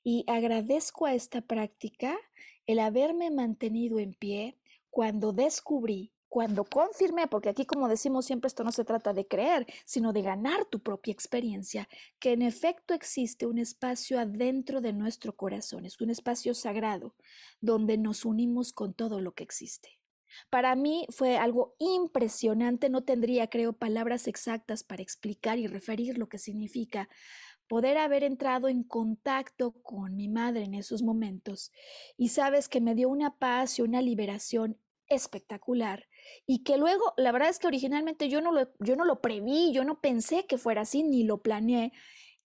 Y agradezco a esta práctica el haberme mantenido en pie, cuando descubrí, cuando confirmé, porque aquí como decimos siempre esto no se trata de creer, sino de ganar tu propia experiencia, que en efecto existe un espacio adentro de nuestro corazón, es un espacio sagrado donde nos unimos con todo lo que existe. Para mí fue algo impresionante, no tendría, creo, palabras exactas para explicar y referir lo que significa poder haber entrado en contacto con mi madre en esos momentos y sabes que me dio una paz y una liberación espectacular y que luego, la verdad es que originalmente yo no lo, yo no lo preví, yo no pensé que fuera así, ni lo planeé.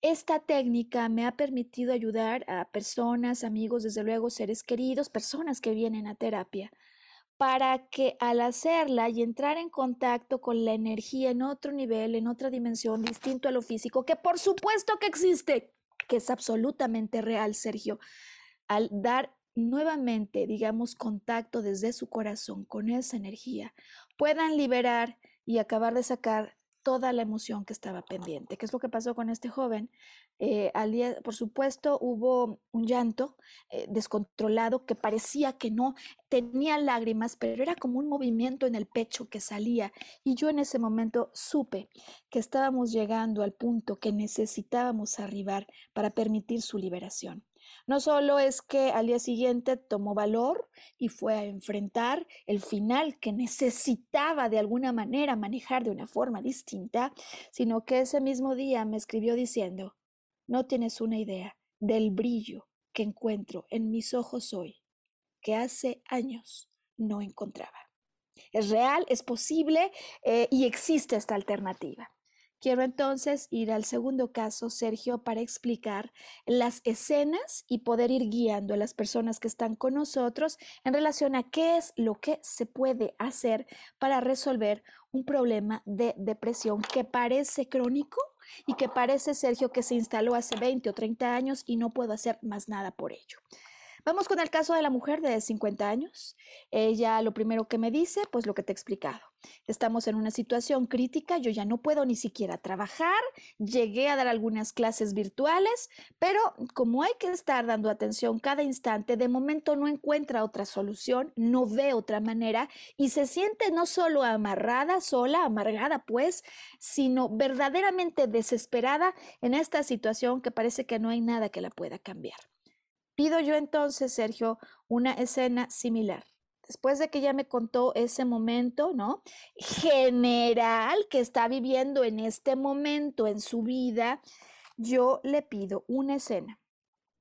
Esta técnica me ha permitido ayudar a personas, amigos, desde luego seres queridos, personas que vienen a terapia, para que al hacerla y entrar en contacto con la energía en otro nivel, en otra dimensión, distinto a lo físico, que por supuesto que existe, que es absolutamente real, Sergio, al dar nuevamente, digamos, contacto desde su corazón con esa energía, puedan liberar y acabar de sacar toda la emoción que estaba pendiente. ¿Qué es lo que pasó con este joven? Eh, al día, por supuesto, hubo un llanto eh, descontrolado que parecía que no tenía lágrimas, pero era como un movimiento en el pecho que salía. Y yo en ese momento supe que estábamos llegando al punto que necesitábamos arribar para permitir su liberación. No solo es que al día siguiente tomó valor y fue a enfrentar el final que necesitaba de alguna manera manejar de una forma distinta, sino que ese mismo día me escribió diciendo, no tienes una idea del brillo que encuentro en mis ojos hoy, que hace años no encontraba. Es real, es posible eh, y existe esta alternativa. Quiero entonces ir al segundo caso, Sergio, para explicar las escenas y poder ir guiando a las personas que están con nosotros en relación a qué es lo que se puede hacer para resolver un problema de depresión que parece crónico y que parece, Sergio, que se instaló hace 20 o 30 años y no puedo hacer más nada por ello. Vamos con el caso de la mujer de 50 años. Ella lo primero que me dice, pues lo que te he explicado. Estamos en una situación crítica, yo ya no puedo ni siquiera trabajar, llegué a dar algunas clases virtuales, pero como hay que estar dando atención cada instante, de momento no encuentra otra solución, no ve otra manera y se siente no solo amarrada, sola, amargada pues, sino verdaderamente desesperada en esta situación que parece que no hay nada que la pueda cambiar. Pido yo entonces, Sergio, una escena similar. Después de que ya me contó ese momento, ¿no? General que está viviendo en este momento en su vida, yo le pido una escena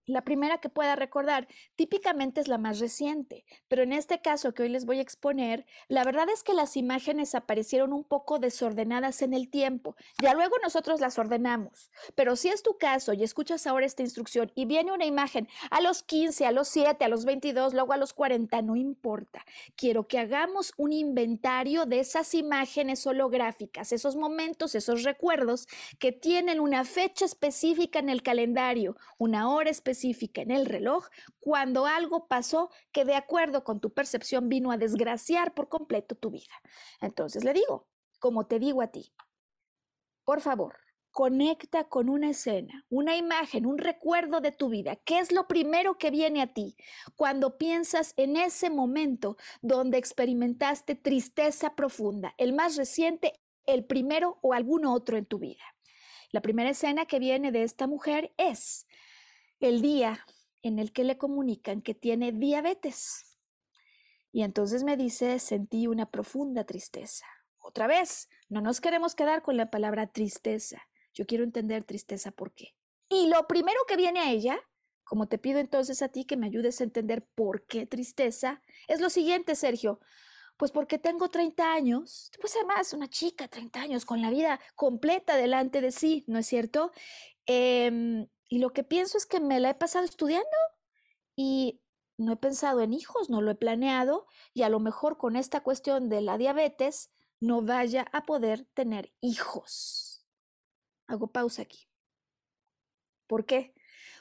la primera que pueda recordar típicamente es la más reciente, pero en este caso que hoy les voy a exponer, la verdad es que las imágenes aparecieron un poco desordenadas en el tiempo. Ya luego nosotros las ordenamos, pero si es tu caso y escuchas ahora esta instrucción y viene una imagen a los 15, a los 7, a los 22, luego a los 40, no importa. Quiero que hagamos un inventario de esas imágenes holográficas, esos momentos, esos recuerdos que tienen una fecha específica en el calendario, una hora específica en el reloj cuando algo pasó que de acuerdo con tu percepción vino a desgraciar por completo tu vida. Entonces le digo, como te digo a ti, por favor, conecta con una escena, una imagen, un recuerdo de tu vida. ¿Qué es lo primero que viene a ti cuando piensas en ese momento donde experimentaste tristeza profunda, el más reciente, el primero o algún otro en tu vida? La primera escena que viene de esta mujer es el día en el que le comunican que tiene diabetes. Y entonces me dice, sentí una profunda tristeza. Otra vez, no nos queremos quedar con la palabra tristeza. Yo quiero entender tristeza por qué. Y lo primero que viene a ella, como te pido entonces a ti que me ayudes a entender por qué tristeza, es lo siguiente, Sergio. Pues porque tengo 30 años, pues además una chica, 30 años, con la vida completa delante de sí, ¿no es cierto? Eh, y lo que pienso es que me la he pasado estudiando y no he pensado en hijos, no lo he planeado y a lo mejor con esta cuestión de la diabetes no vaya a poder tener hijos. Hago pausa aquí. ¿Por qué?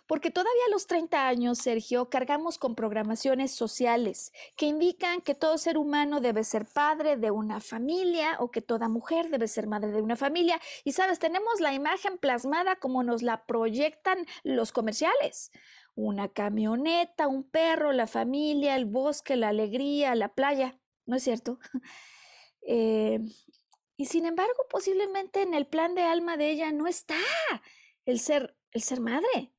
Porque todavía a los 30 años, Sergio, cargamos con programaciones sociales que indican que todo ser humano debe ser padre de una familia o que toda mujer debe ser madre de una familia. Y sabes, tenemos la imagen plasmada como nos la proyectan los comerciales. Una camioneta, un perro, la familia, el bosque, la alegría, la playa. ¿No es cierto? [laughs] Eh, y sin embargo, posiblemente en el plan de alma de ella no está el ser, el ser madre.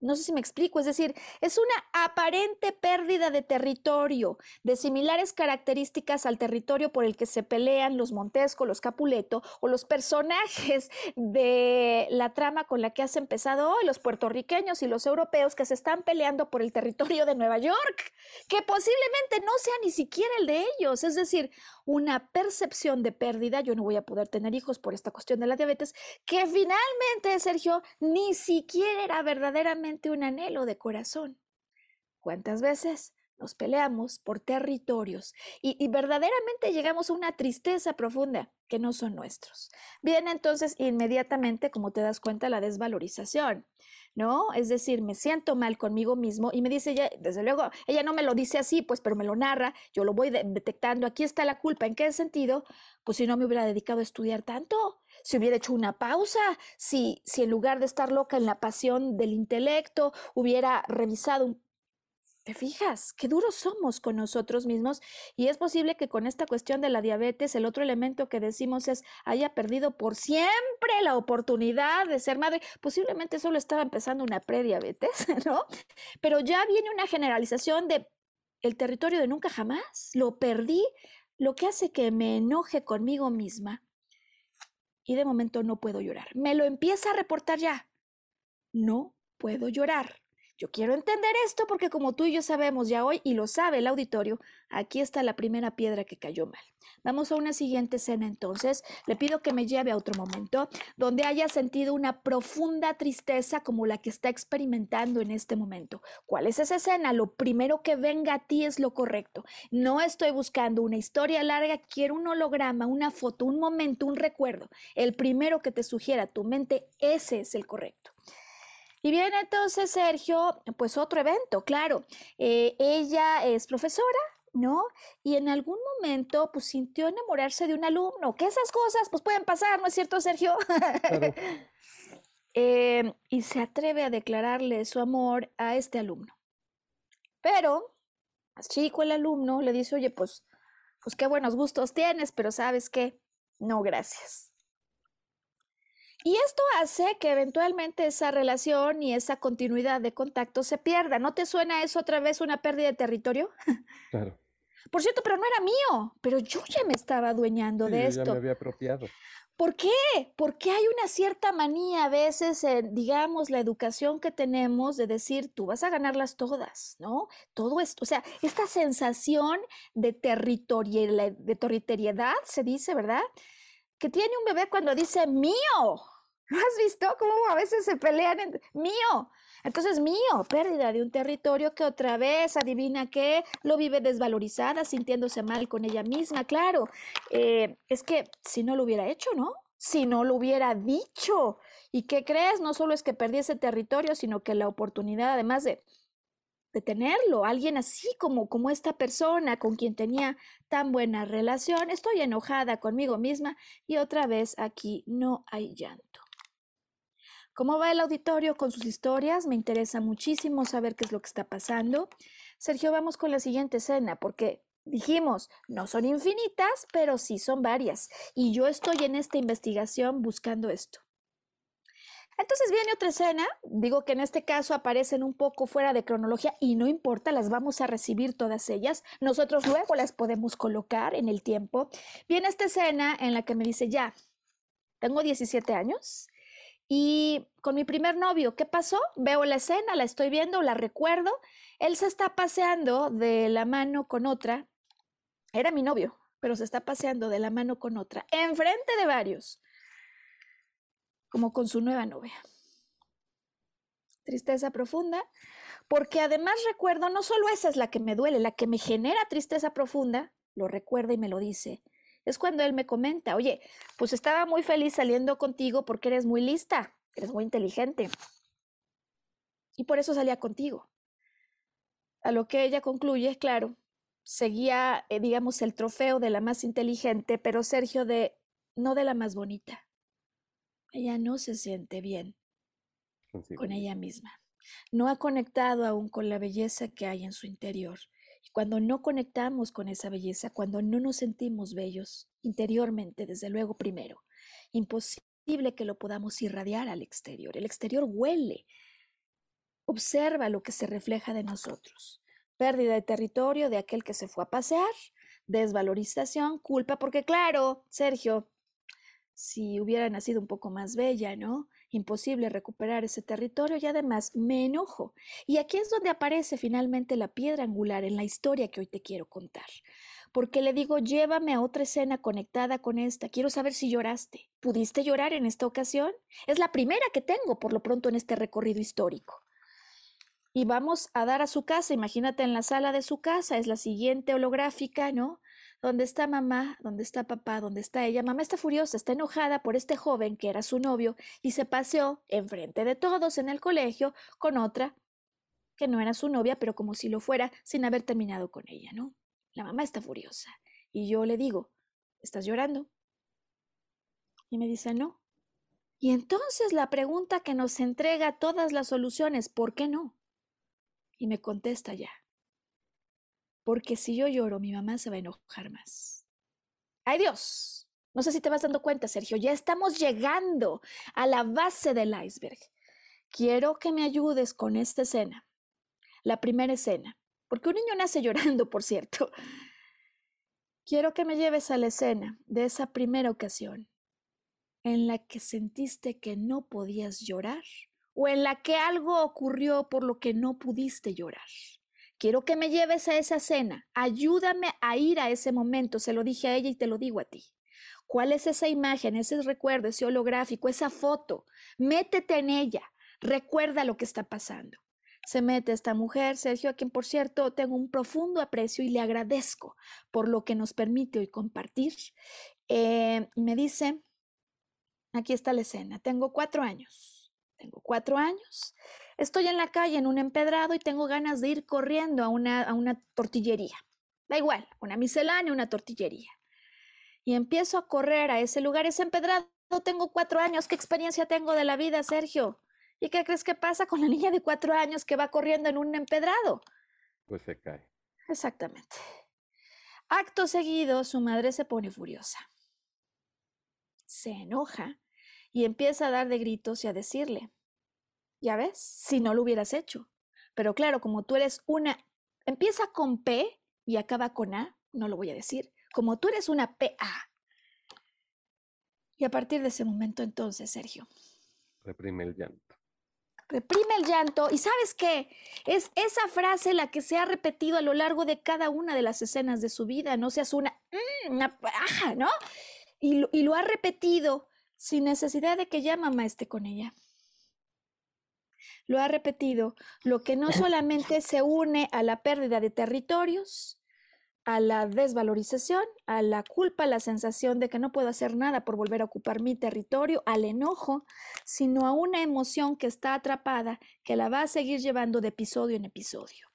No sé si me explico, es decir, es una aparente pérdida de territorio, de similares características al territorio por el que se pelean los Montesco, los Capuleto o los personajes [laughs] de la trama con la que has empezado hoy, los puertorriqueños y los europeos que se están peleando por el territorio de Nueva York, que posiblemente no sea ni siquiera el de ellos, es decir, una percepción de pérdida, yo no voy a poder tener hijos por esta cuestión de la diabetes, que finalmente, Sergio, ni siquiera era verdaderamente un anhelo de corazón. ¿Cuántas veces nos peleamos por territorios y, verdaderamente llegamos a una tristeza profunda que no son nuestros? Viene entonces inmediatamente, como te das cuenta, la desvalorización. ¿no? Es decir, me siento mal conmigo mismo y me dice ella, desde luego, ella no me lo dice así, pues, pero me lo narra, yo lo voy detectando, aquí está la culpa, ¿en qué sentido? Pues si no me hubiera dedicado a estudiar tanto, si hubiera hecho una pausa, si, si en lugar de estar loca en la pasión del intelecto, hubiera revisado un ¿Te fijas? Qué duros somos con nosotros mismos y es posible que con esta cuestión de la diabetes el otro elemento que decimos es haya perdido por siempre la oportunidad de ser madre. Posiblemente solo estaba empezando una prediabetes, [laughs] ¿no? Pero ya viene una generalización de el territorio de nunca jamás. Lo perdí, lo que hace que me enoje conmigo misma y de momento no puedo llorar. Me lo empieza a reportar ya. No puedo llorar. Yo quiero entender esto porque como tú y yo sabemos ya hoy, y lo sabe el auditorio, aquí está la primera piedra que cayó mal. Vamos a una siguiente escena entonces. Le pido que me lleve a otro momento donde haya sentido una profunda tristeza como la que está experimentando en este momento. ¿Cuál es esa escena? Lo primero que venga a ti es lo correcto. No estoy buscando una historia larga, quiero un holograma, una foto, un momento, un recuerdo. El primero que te sugiera tu mente, ese es el correcto. Y viene entonces Sergio, pues otro evento, claro. Eh, ella es profesora, ¿no? Y en algún momento, pues sintió enamorarse de un alumno, que esas cosas, pues pueden pasar, ¿no es cierto, Sergio? [laughs] Em, y se atreve a declararle su amor a este alumno. Pero, chico el alumno, le dice, oye, pues, pues qué buenos gustos tienes, pero ¿sabes qué? No, gracias. Y esto hace que eventualmente esa relación y esa continuidad de contacto se pierda. ¿No te suena eso otra vez una pérdida de territorio? Claro. Por cierto, pero no era mío, pero yo ya me estaba adueñando de yo esto. Ya me había apropiado. ¿Por qué? Porque hay una cierta manía a veces en, digamos, la educación que tenemos de decir, tú vas a ganarlas todas, ¿no? Todo esto, o sea, esta sensación de territorialidad, de territorialidad, se dice, ¿verdad? Que tiene un bebé cuando dice mío, ¿No has visto cómo a veces se pelean entre mío? Entonces, mío, pérdida de un territorio que otra vez, adivina qué, lo vive desvalorizada, sintiéndose mal con ella misma, claro. Eh, es que si no lo hubiera hecho, ¿no? Si no lo hubiera dicho. ¿Y qué crees? No solo es que perdí ese territorio, sino que la oportunidad, además de, tenerlo, alguien así como, como esta persona con quien tenía tan buena relación, estoy enojada conmigo misma y otra vez aquí no hay llanto. ¿Cómo va el auditorio con sus historias? Me interesa muchísimo saber qué es lo que está pasando. Sergio, vamos con la siguiente escena, porque dijimos, no son infinitas, pero sí son varias. Y yo estoy en esta investigación buscando esto. Entonces viene otra escena, digo que en este caso aparecen un poco fuera de cronología y no importa, las vamos a recibir todas ellas. Nosotros luego las podemos colocar en el tiempo. Viene esta escena en la que me dice, ya, tengo 17 años, y con mi primer novio, ¿qué pasó? Veo la escena, la estoy viendo, la recuerdo. Él se está paseando de la mano con otra. Era mi novio, pero se está paseando de la mano con otra, enfrente de varios, como con su nueva novia. Tristeza profunda, porque además recuerdo, no solo esa es la que me duele, la que me genera tristeza profunda, lo recuerda y me lo dice, es cuando él me comenta, oye, pues estaba muy feliz saliendo contigo porque eres muy lista, eres muy inteligente. Y por eso salía contigo. A lo que ella concluye, claro, seguía, eh, digamos, el trofeo de la más inteligente, pero Sergio de, no de la más bonita. Ella no se siente bien con ella misma. No ha conectado aún con la belleza que hay en su interior cuando no conectamos con esa belleza, cuando no nos sentimos bellos interiormente, desde luego primero, imposible que lo podamos irradiar al exterior. El exterior huele, observa lo que se refleja de nosotros. Pérdida de territorio de aquel que se fue a pasear, desvalorización, culpa, porque claro, Sergio, si hubiera nacido un poco más bella, ¿no? imposible recuperar ese territorio y además me enojo. Y aquí es donde aparece finalmente la piedra angular en la historia que hoy te quiero contar. Porque le digo, llévame a otra escena conectada con esta. Quiero saber si lloraste. ¿Pudiste llorar en esta ocasión? Es la primera que tengo por lo pronto en este recorrido histórico. Y vamos a dar a su casa, imagínate en la sala de su casa, es la siguiente holográfica, ¿no? ¿Dónde está mamá? ¿Dónde está papá? ¿Dónde está ella? Mamá está furiosa, está enojada por este joven que era su novio y se paseó enfrente de todos en el colegio con otra que no era su novia, pero como si lo fuera sin haber terminado con ella, ¿no? La mamá está furiosa. Y yo le digo, ¿estás llorando? Y me dice, no, Y entonces la pregunta que nos entrega todas las soluciones, ¿por qué no? Y me contesta ya. Porque si yo lloro, mi mamá se va a enojar más. ¡Ay Dios! No sé si te vas dando cuenta, Sergio, ya estamos llegando a la base del iceberg. Quiero que me ayudes con esta escena. La primera escena. Porque un niño nace [laughs] llorando, por cierto. Quiero que me lleves a la escena de esa primera ocasión en la que sentiste que no podías llorar o en la que algo ocurrió por lo que no pudiste llorar. Quiero que me lleves a esa escena. Ayúdame a ir a ese momento. Se lo dije a ella y te lo digo a ti. ¿Cuál es esa imagen, ese recuerdo, ese holográfico, esa foto? Métete en ella. Recuerda lo que está pasando se mete esta mujer, Sergio, a quien por cierto tengo un profundo aprecio y le agradezco por lo que nos permite hoy compartir. Eh, me dice, aquí está la escena, tengo cuatro años, tengo cuatro años, estoy en la calle en un empedrado y tengo ganas de ir corriendo a una, a una tortillería. Da igual, una miscelánea, una tortillería. Y empiezo a correr a ese lugar, ese empedrado. Tengo cuatro años, ¿qué experiencia tengo de la vida, Sergio? ¿Y qué crees que pasa con la niña de cuatro años que va corriendo en un empedrado? Pues se cae. Exactamente. Acto seguido, su madre se pone furiosa. Se enoja y empieza a dar de gritos y a decirle, ya ves, si no lo hubieras hecho. Pero claro, como tú eres una, empieza con P y acaba con A, no lo voy a decir, como tú eres una PA. Y a partir de ese momento entonces, Sergio. Reprime el llanto reprime el llanto y sabes qué, es esa frase la que se ha repetido a lo largo de cada una de las escenas de su vida, no seas una, mm, una paja, ¿no? Y lo, y lo ha repetido sin necesidad de que ya mamá esté con ella. Lo ha repetido, lo que no solamente se une a la pérdida de territorios, a la desvalorización, a la culpa, a la sensación de que no puedo hacer nada por volver a ocupar mi territorio, al enojo, sino a una emoción que está atrapada, que la va a seguir llevando de episodio en episodio.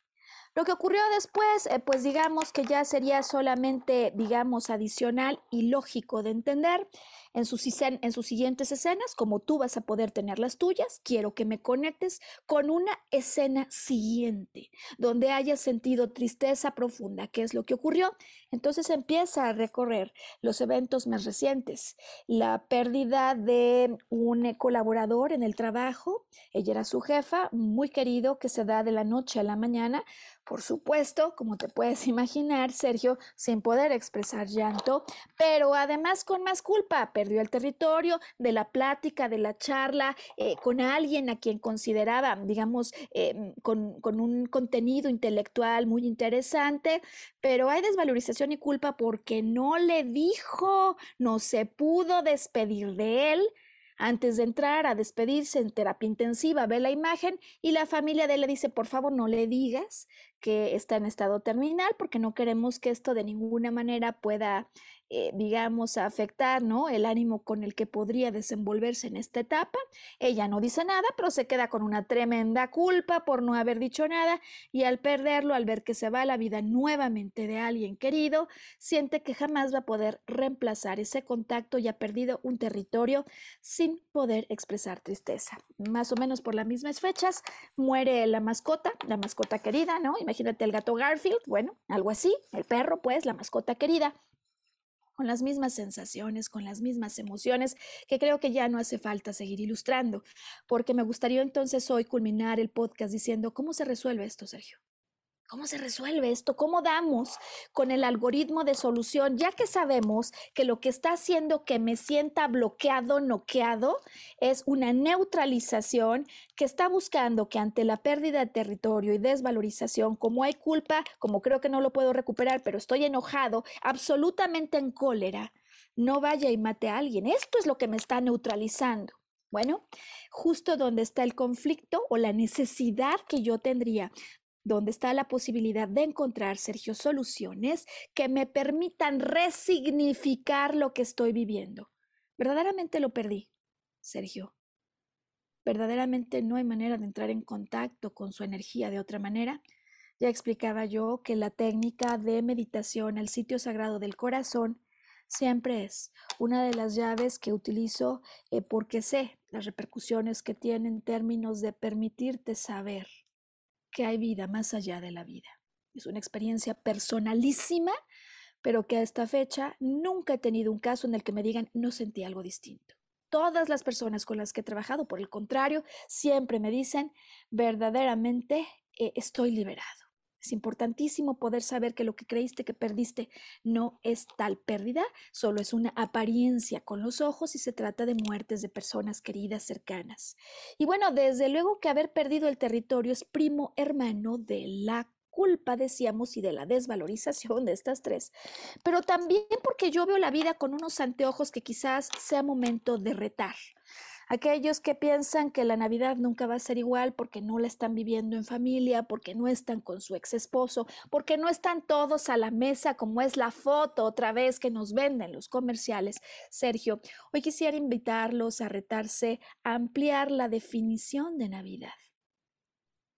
Lo que ocurrió después, eh, pues digamos que ya sería solamente, digamos, adicional y lógico de entender, en sus, en sus siguientes escenas, como tú vas a poder tener las tuyas, quiero que me conectes con una escena siguiente, donde hayas sentido tristeza profunda, ¿qué es lo que ocurrió? Entonces empieza a recorrer los eventos más recientes, la pérdida de un colaborador en el trabajo, ella era su jefa, muy querido, que se da de la noche a la mañana, por supuesto, como te puedes [laughs] imaginar, Sergio, sin poder expresar llanto, pero además con más culpa, perdió el territorio de la plática, de la charla eh, con alguien a quien consideraba, digamos, em, con, con un contenido intelectual muy interesante, pero hay desvalorización y culpa porque no le dijo, no se pudo despedir de él. Antes de entrar a despedirse en terapia intensiva, ve la imagen y la familia de él le dice, por favor, no le digas que está en estado terminal porque no queremos que esto de ninguna manera pueda eh, digamos, afectar, ¿no? El ánimo con el que podría desenvolverse en esta etapa. Ella no dice nada, pero se queda con una tremenda culpa por no haber dicho nada y al perderlo, al ver que se va la vida nuevamente de alguien querido, siente que jamás va a poder reemplazar ese contacto y ha perdido un territorio sin poder expresar tristeza. Más o menos por las mismas fechas muere la mascota, la mascota querida, ¿no? Imagínate el gato Garfield, bueno, algo así, el perro, pues, la mascota querida con las mismas sensaciones, con las mismas emociones, que creo que ya no hace falta seguir ilustrando, porque me gustaría entonces hoy culminar el podcast diciendo, ¿cómo se resuelve esto, Sergio? ¿Cómo se resuelve esto? ¿Cómo damos con el algoritmo de solución? Ya que sabemos que lo que está haciendo que me sienta bloqueado, noqueado, es una neutralización que está buscando que ante la pérdida de territorio y desvalorización, como hay culpa, como creo que no lo puedo recuperar, pero estoy enojado, absolutamente en cólera, no vaya y mate a alguien. Esto es lo que me está neutralizando. Bueno, justo donde está el conflicto o la necesidad que yo tendría donde está la posibilidad de encontrar, Sergio, soluciones que me permitan resignificar lo que estoy viviendo. Verdaderamente lo perdí, Sergio. Verdaderamente no hay manera de entrar en contacto con su energía de otra manera. Ya explicaba yo que la técnica de meditación al sitio sagrado del corazón siempre es una de las llaves que utilizo eh, porque sé las repercusiones que tiene en términos de permitirte saber que hay vida más allá de la vida. Es una experiencia personalísima, pero que a esta fecha nunca he tenido un caso en el que me digan no sentí algo distinto. Todas las personas con las que he trabajado, por el contrario, siempre me dicen verdaderamente eh, estoy liberado. Es importantísimo poder saber que lo que creíste que perdiste no es tal pérdida, solo es una apariencia con los ojos y se trata de muertes de personas queridas cercanas. Y bueno, desde luego que haber perdido el territorio es primo hermano de la culpa, decíamos, y de la desvalorización de estas tres, pero también porque yo veo la vida con unos anteojos que quizás sea momento de retar. Aquellos que piensan que la Navidad nunca va a ser igual porque no la están viviendo en familia, porque no están con su ex esposo, porque no están todos a la mesa como es la foto otra vez que nos venden los comerciales. Sergio, hoy quisiera invitarlos a retarse a ampliar la definición de Navidad.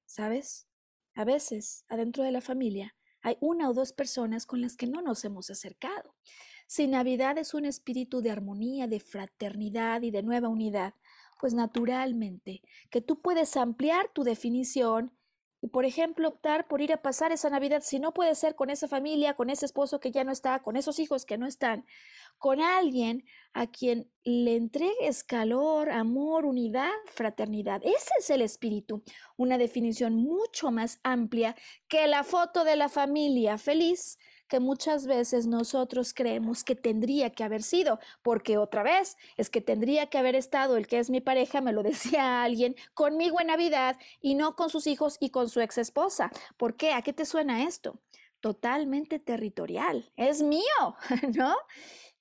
¿Sabes? A veces, adentro de la familia, hay una o dos personas con las que no nos hemos acercado. Si Navidad es un espíritu de armonía, de fraternidad y de nueva unidad, pues naturalmente que tú puedes ampliar tu definición y, por ejemplo, optar por ir a pasar esa Navidad, si no puede ser con esa familia, con ese esposo que ya no está, con esos hijos que no están, con alguien a quien le entregues calor, amor, unidad, fraternidad. Ese es el espíritu, una definición mucho más amplia que la foto de la familia feliz que muchas veces nosotros creemos que tendría que haber sido, porque otra vez es que tendría que haber estado el que es mi pareja, me lo [laughs] decía alguien, conmigo en Navidad y no con sus hijos y con su ex esposa. ¿Por qué? ¿A qué te suena esto? Totalmente territorial, es mío, [laughs] ¿no?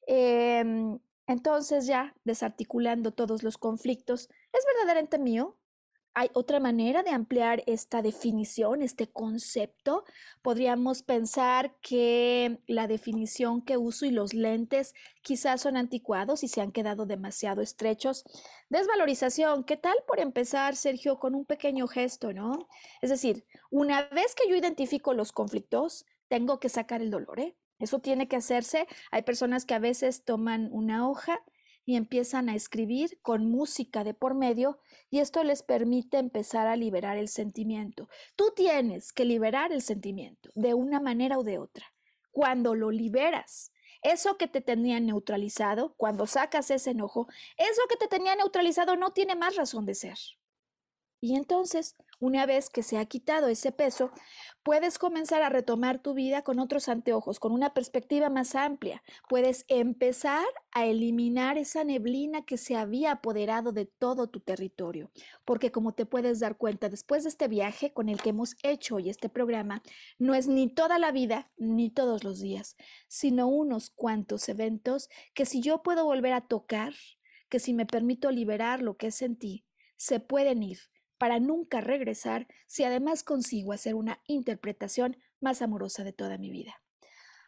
Em, entonces ya desarticulando todos los conflictos, ¿es verdaderamente mío? ¿Hay otra manera de ampliar esta definición, este concepto? Podríamos pensar que la definición que uso y los lentes quizás son anticuados y se han quedado demasiado estrechos. Desvalorización, ¿qué tal por empezar, Sergio, con un pequeño gesto, ¿no? Es decir, una vez que yo identifico los conflictos, tengo que sacar el dolor, ¿eh? Eso tiene que hacerse. Hay personas que a veces toman una hoja y empiezan a escribir con música de por medio y esto les permite empezar a liberar el sentimiento. Tú tienes que liberar el sentimiento de una manera o de otra. Cuando lo liberas, eso que te tenía neutralizado, cuando sacas ese enojo, eso que te tenía neutralizado no tiene más razón de ser. Y entonces, una vez que se ha quitado ese peso, puedes comenzar a retomar tu vida con otros anteojos, con una perspectiva más amplia. Puedes empezar a eliminar esa neblina que se había apoderado de todo tu territorio. Porque como te puedes dar cuenta, después de este viaje con el que hemos hecho hoy este programa, no es ni toda la vida ni todos los días, sino unos cuantos eventos que si yo puedo volver a tocar, que si me permito liberar lo que sentí, se pueden ir para nunca regresar si además consigo hacer una interpretación más amorosa de toda mi vida.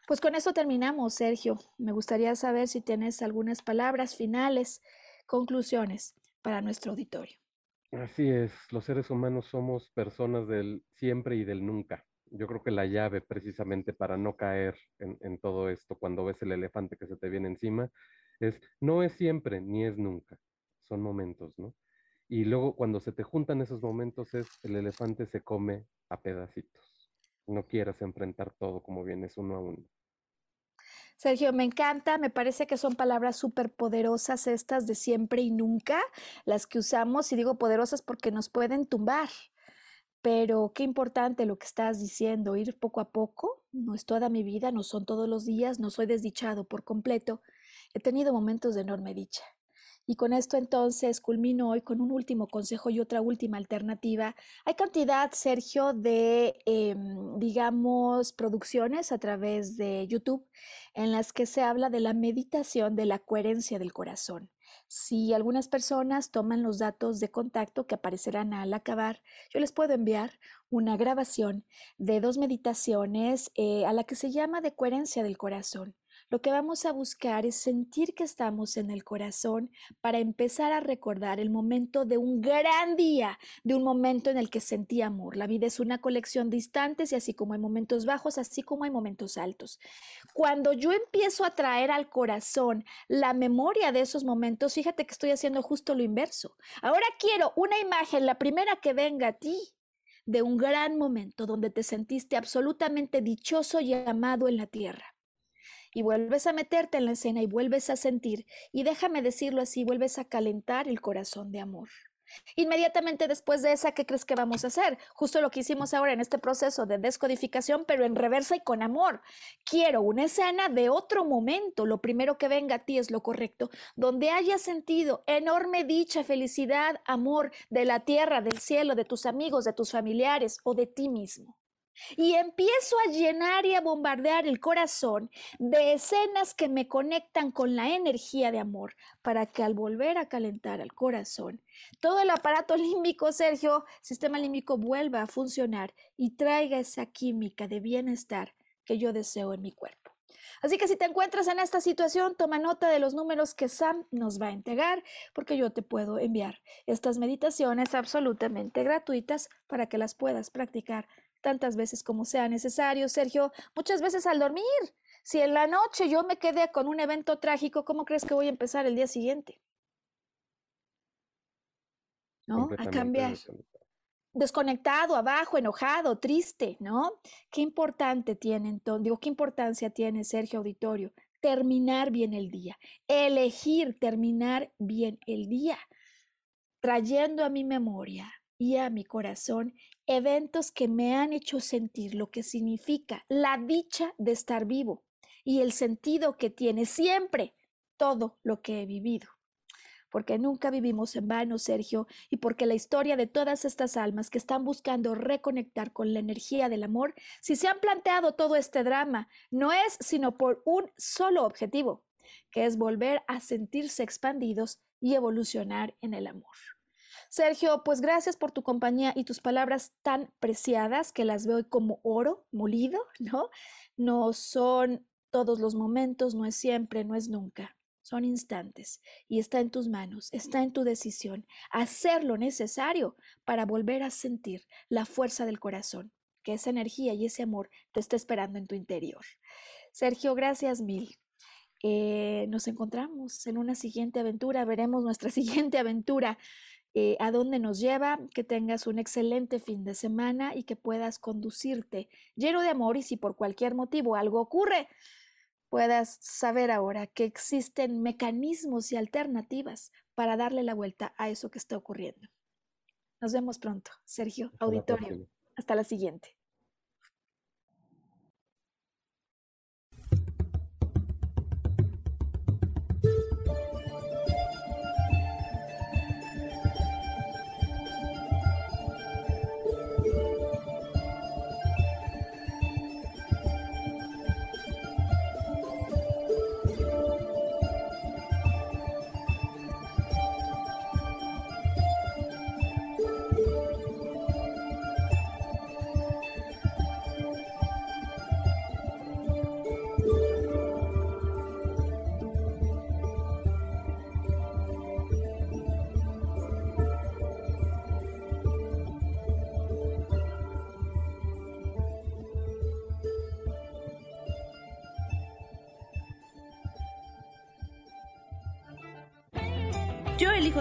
Pues con eso terminamos, Sergio. Me gustaría saber si tienes algunas palabras finales, conclusiones para nuestro auditorio. Así es, los seres humanos somos personas del siempre y del nunca. Yo creo que la llave precisamente para no caer en, en todo esto cuando ves el elefante que se te viene encima es no es siempre ni es nunca, son momentos, ¿no? Y luego cuando se te juntan esos momentos es el elefante se come a pedacitos. No quieras enfrentar todo como vienes uno a uno. Sergio, me encanta, me parece que son palabras súper poderosas estas de siempre y nunca, las que usamos, y digo poderosas porque nos pueden tumbar. Pero qué importante lo que estás diciendo, ir poco a poco, no es toda mi vida, no son todos los días, no soy desdichado por completo. He tenido momentos de enorme dicha. Y con esto entonces culmino hoy con un último consejo y otra última alternativa. Hay cantidad, Sergio, de, em, digamos, producciones a través de YouTube en las que se habla de la meditación de la coherencia del corazón. Si algunas personas toman los datos de contacto que aparecerán al acabar, yo les puedo enviar una grabación de dos meditaciones eh, a la que se llama de coherencia del corazón. Lo que vamos a buscar es sentir que estamos en el corazón para empezar a recordar el momento de un gran día, de un momento en el que sentí amor. La vida es una colección de instantes y así como hay momentos bajos, así como hay momentos altos. Cuando yo empiezo a traer al corazón la memoria de esos momentos, fíjate que estoy haciendo justo lo inverso. Ahora quiero una imagen, la primera que venga a ti, de un gran momento donde te sentiste absolutamente dichoso y amado en la tierra y vuelves a meterte en la escena y vuelves a sentir, y déjame decirlo así, vuelves a calentar el corazón de amor. Inmediatamente después de esa, ¿qué crees que vamos a hacer? Justo lo que hicimos ahora en este proceso de descodificación, pero en reversa y con amor. Quiero una escena de otro momento, lo primero que venga a ti es lo correcto, donde hayas sentido enorme dicha, felicidad, amor de la tierra, del cielo, de tus amigos, de tus familiares o de ti mismo. Y empiezo a llenar y a bombardear el corazón de escenas que me conectan con la energía de amor para que al volver a calentar al corazón, todo el aparato [laughs] límbico, Sergio, sistema límbico vuelva a funcionar y traiga esa química de bienestar que yo deseo en mi cuerpo. Así que si te encuentras en esta situación, toma nota de los números que Sam nos va a entregar, porque yo te puedo enviar estas meditaciones absolutamente gratuitas para que las puedas practicar tantas veces como sea necesario, Sergio, muchas veces al dormir. Si en la noche yo me quedé con un evento trágico, ¿cómo crees que voy a empezar el día siguiente? ¿No? A cambiar. Desconectado, abajo, enojado, triste, ¿no? Qué importante tiene entonces, digo, qué importancia tiene, Sergio Auditorio, terminar bien el día, elegir terminar bien el día, trayendo a mi memoria y a mi corazón eventos que me han hecho sentir lo que significa la dicha de estar vivo y el sentido que tiene siempre todo lo que he vivido. Porque nunca vivimos en vano, Sergio, y porque la historia de todas estas almas que están buscando reconectar con la energía del amor, si se han planteado todo este drama, no es sino por un solo objetivo, que es volver a sentirse expandidos y evolucionar en el amor. Sergio, pues gracias por tu compañía y tus palabras tan preciadas que las veo como oro molido, [laughs] ¿no? No son todos los momentos, no es siempre, no es nunca. Son instantes y está en tus manos, está en tu decisión hacer lo necesario para volver a sentir la fuerza del corazón, que esa energía y ese amor te está esperando en tu interior. Sergio, gracias mil. Eh, nos encontramos en una siguiente aventura, veremos nuestra [laughs] siguiente aventura eh, a dónde nos lleva, que tengas un excelente fin de semana y que puedas conducirte lleno de amor y si por cualquier motivo algo ocurre, puedas saber ahora que existen mecanismos y alternativas para darle la vuelta a eso que está ocurriendo. Nos vemos pronto, Sergio, auditorio. Hasta la siguiente.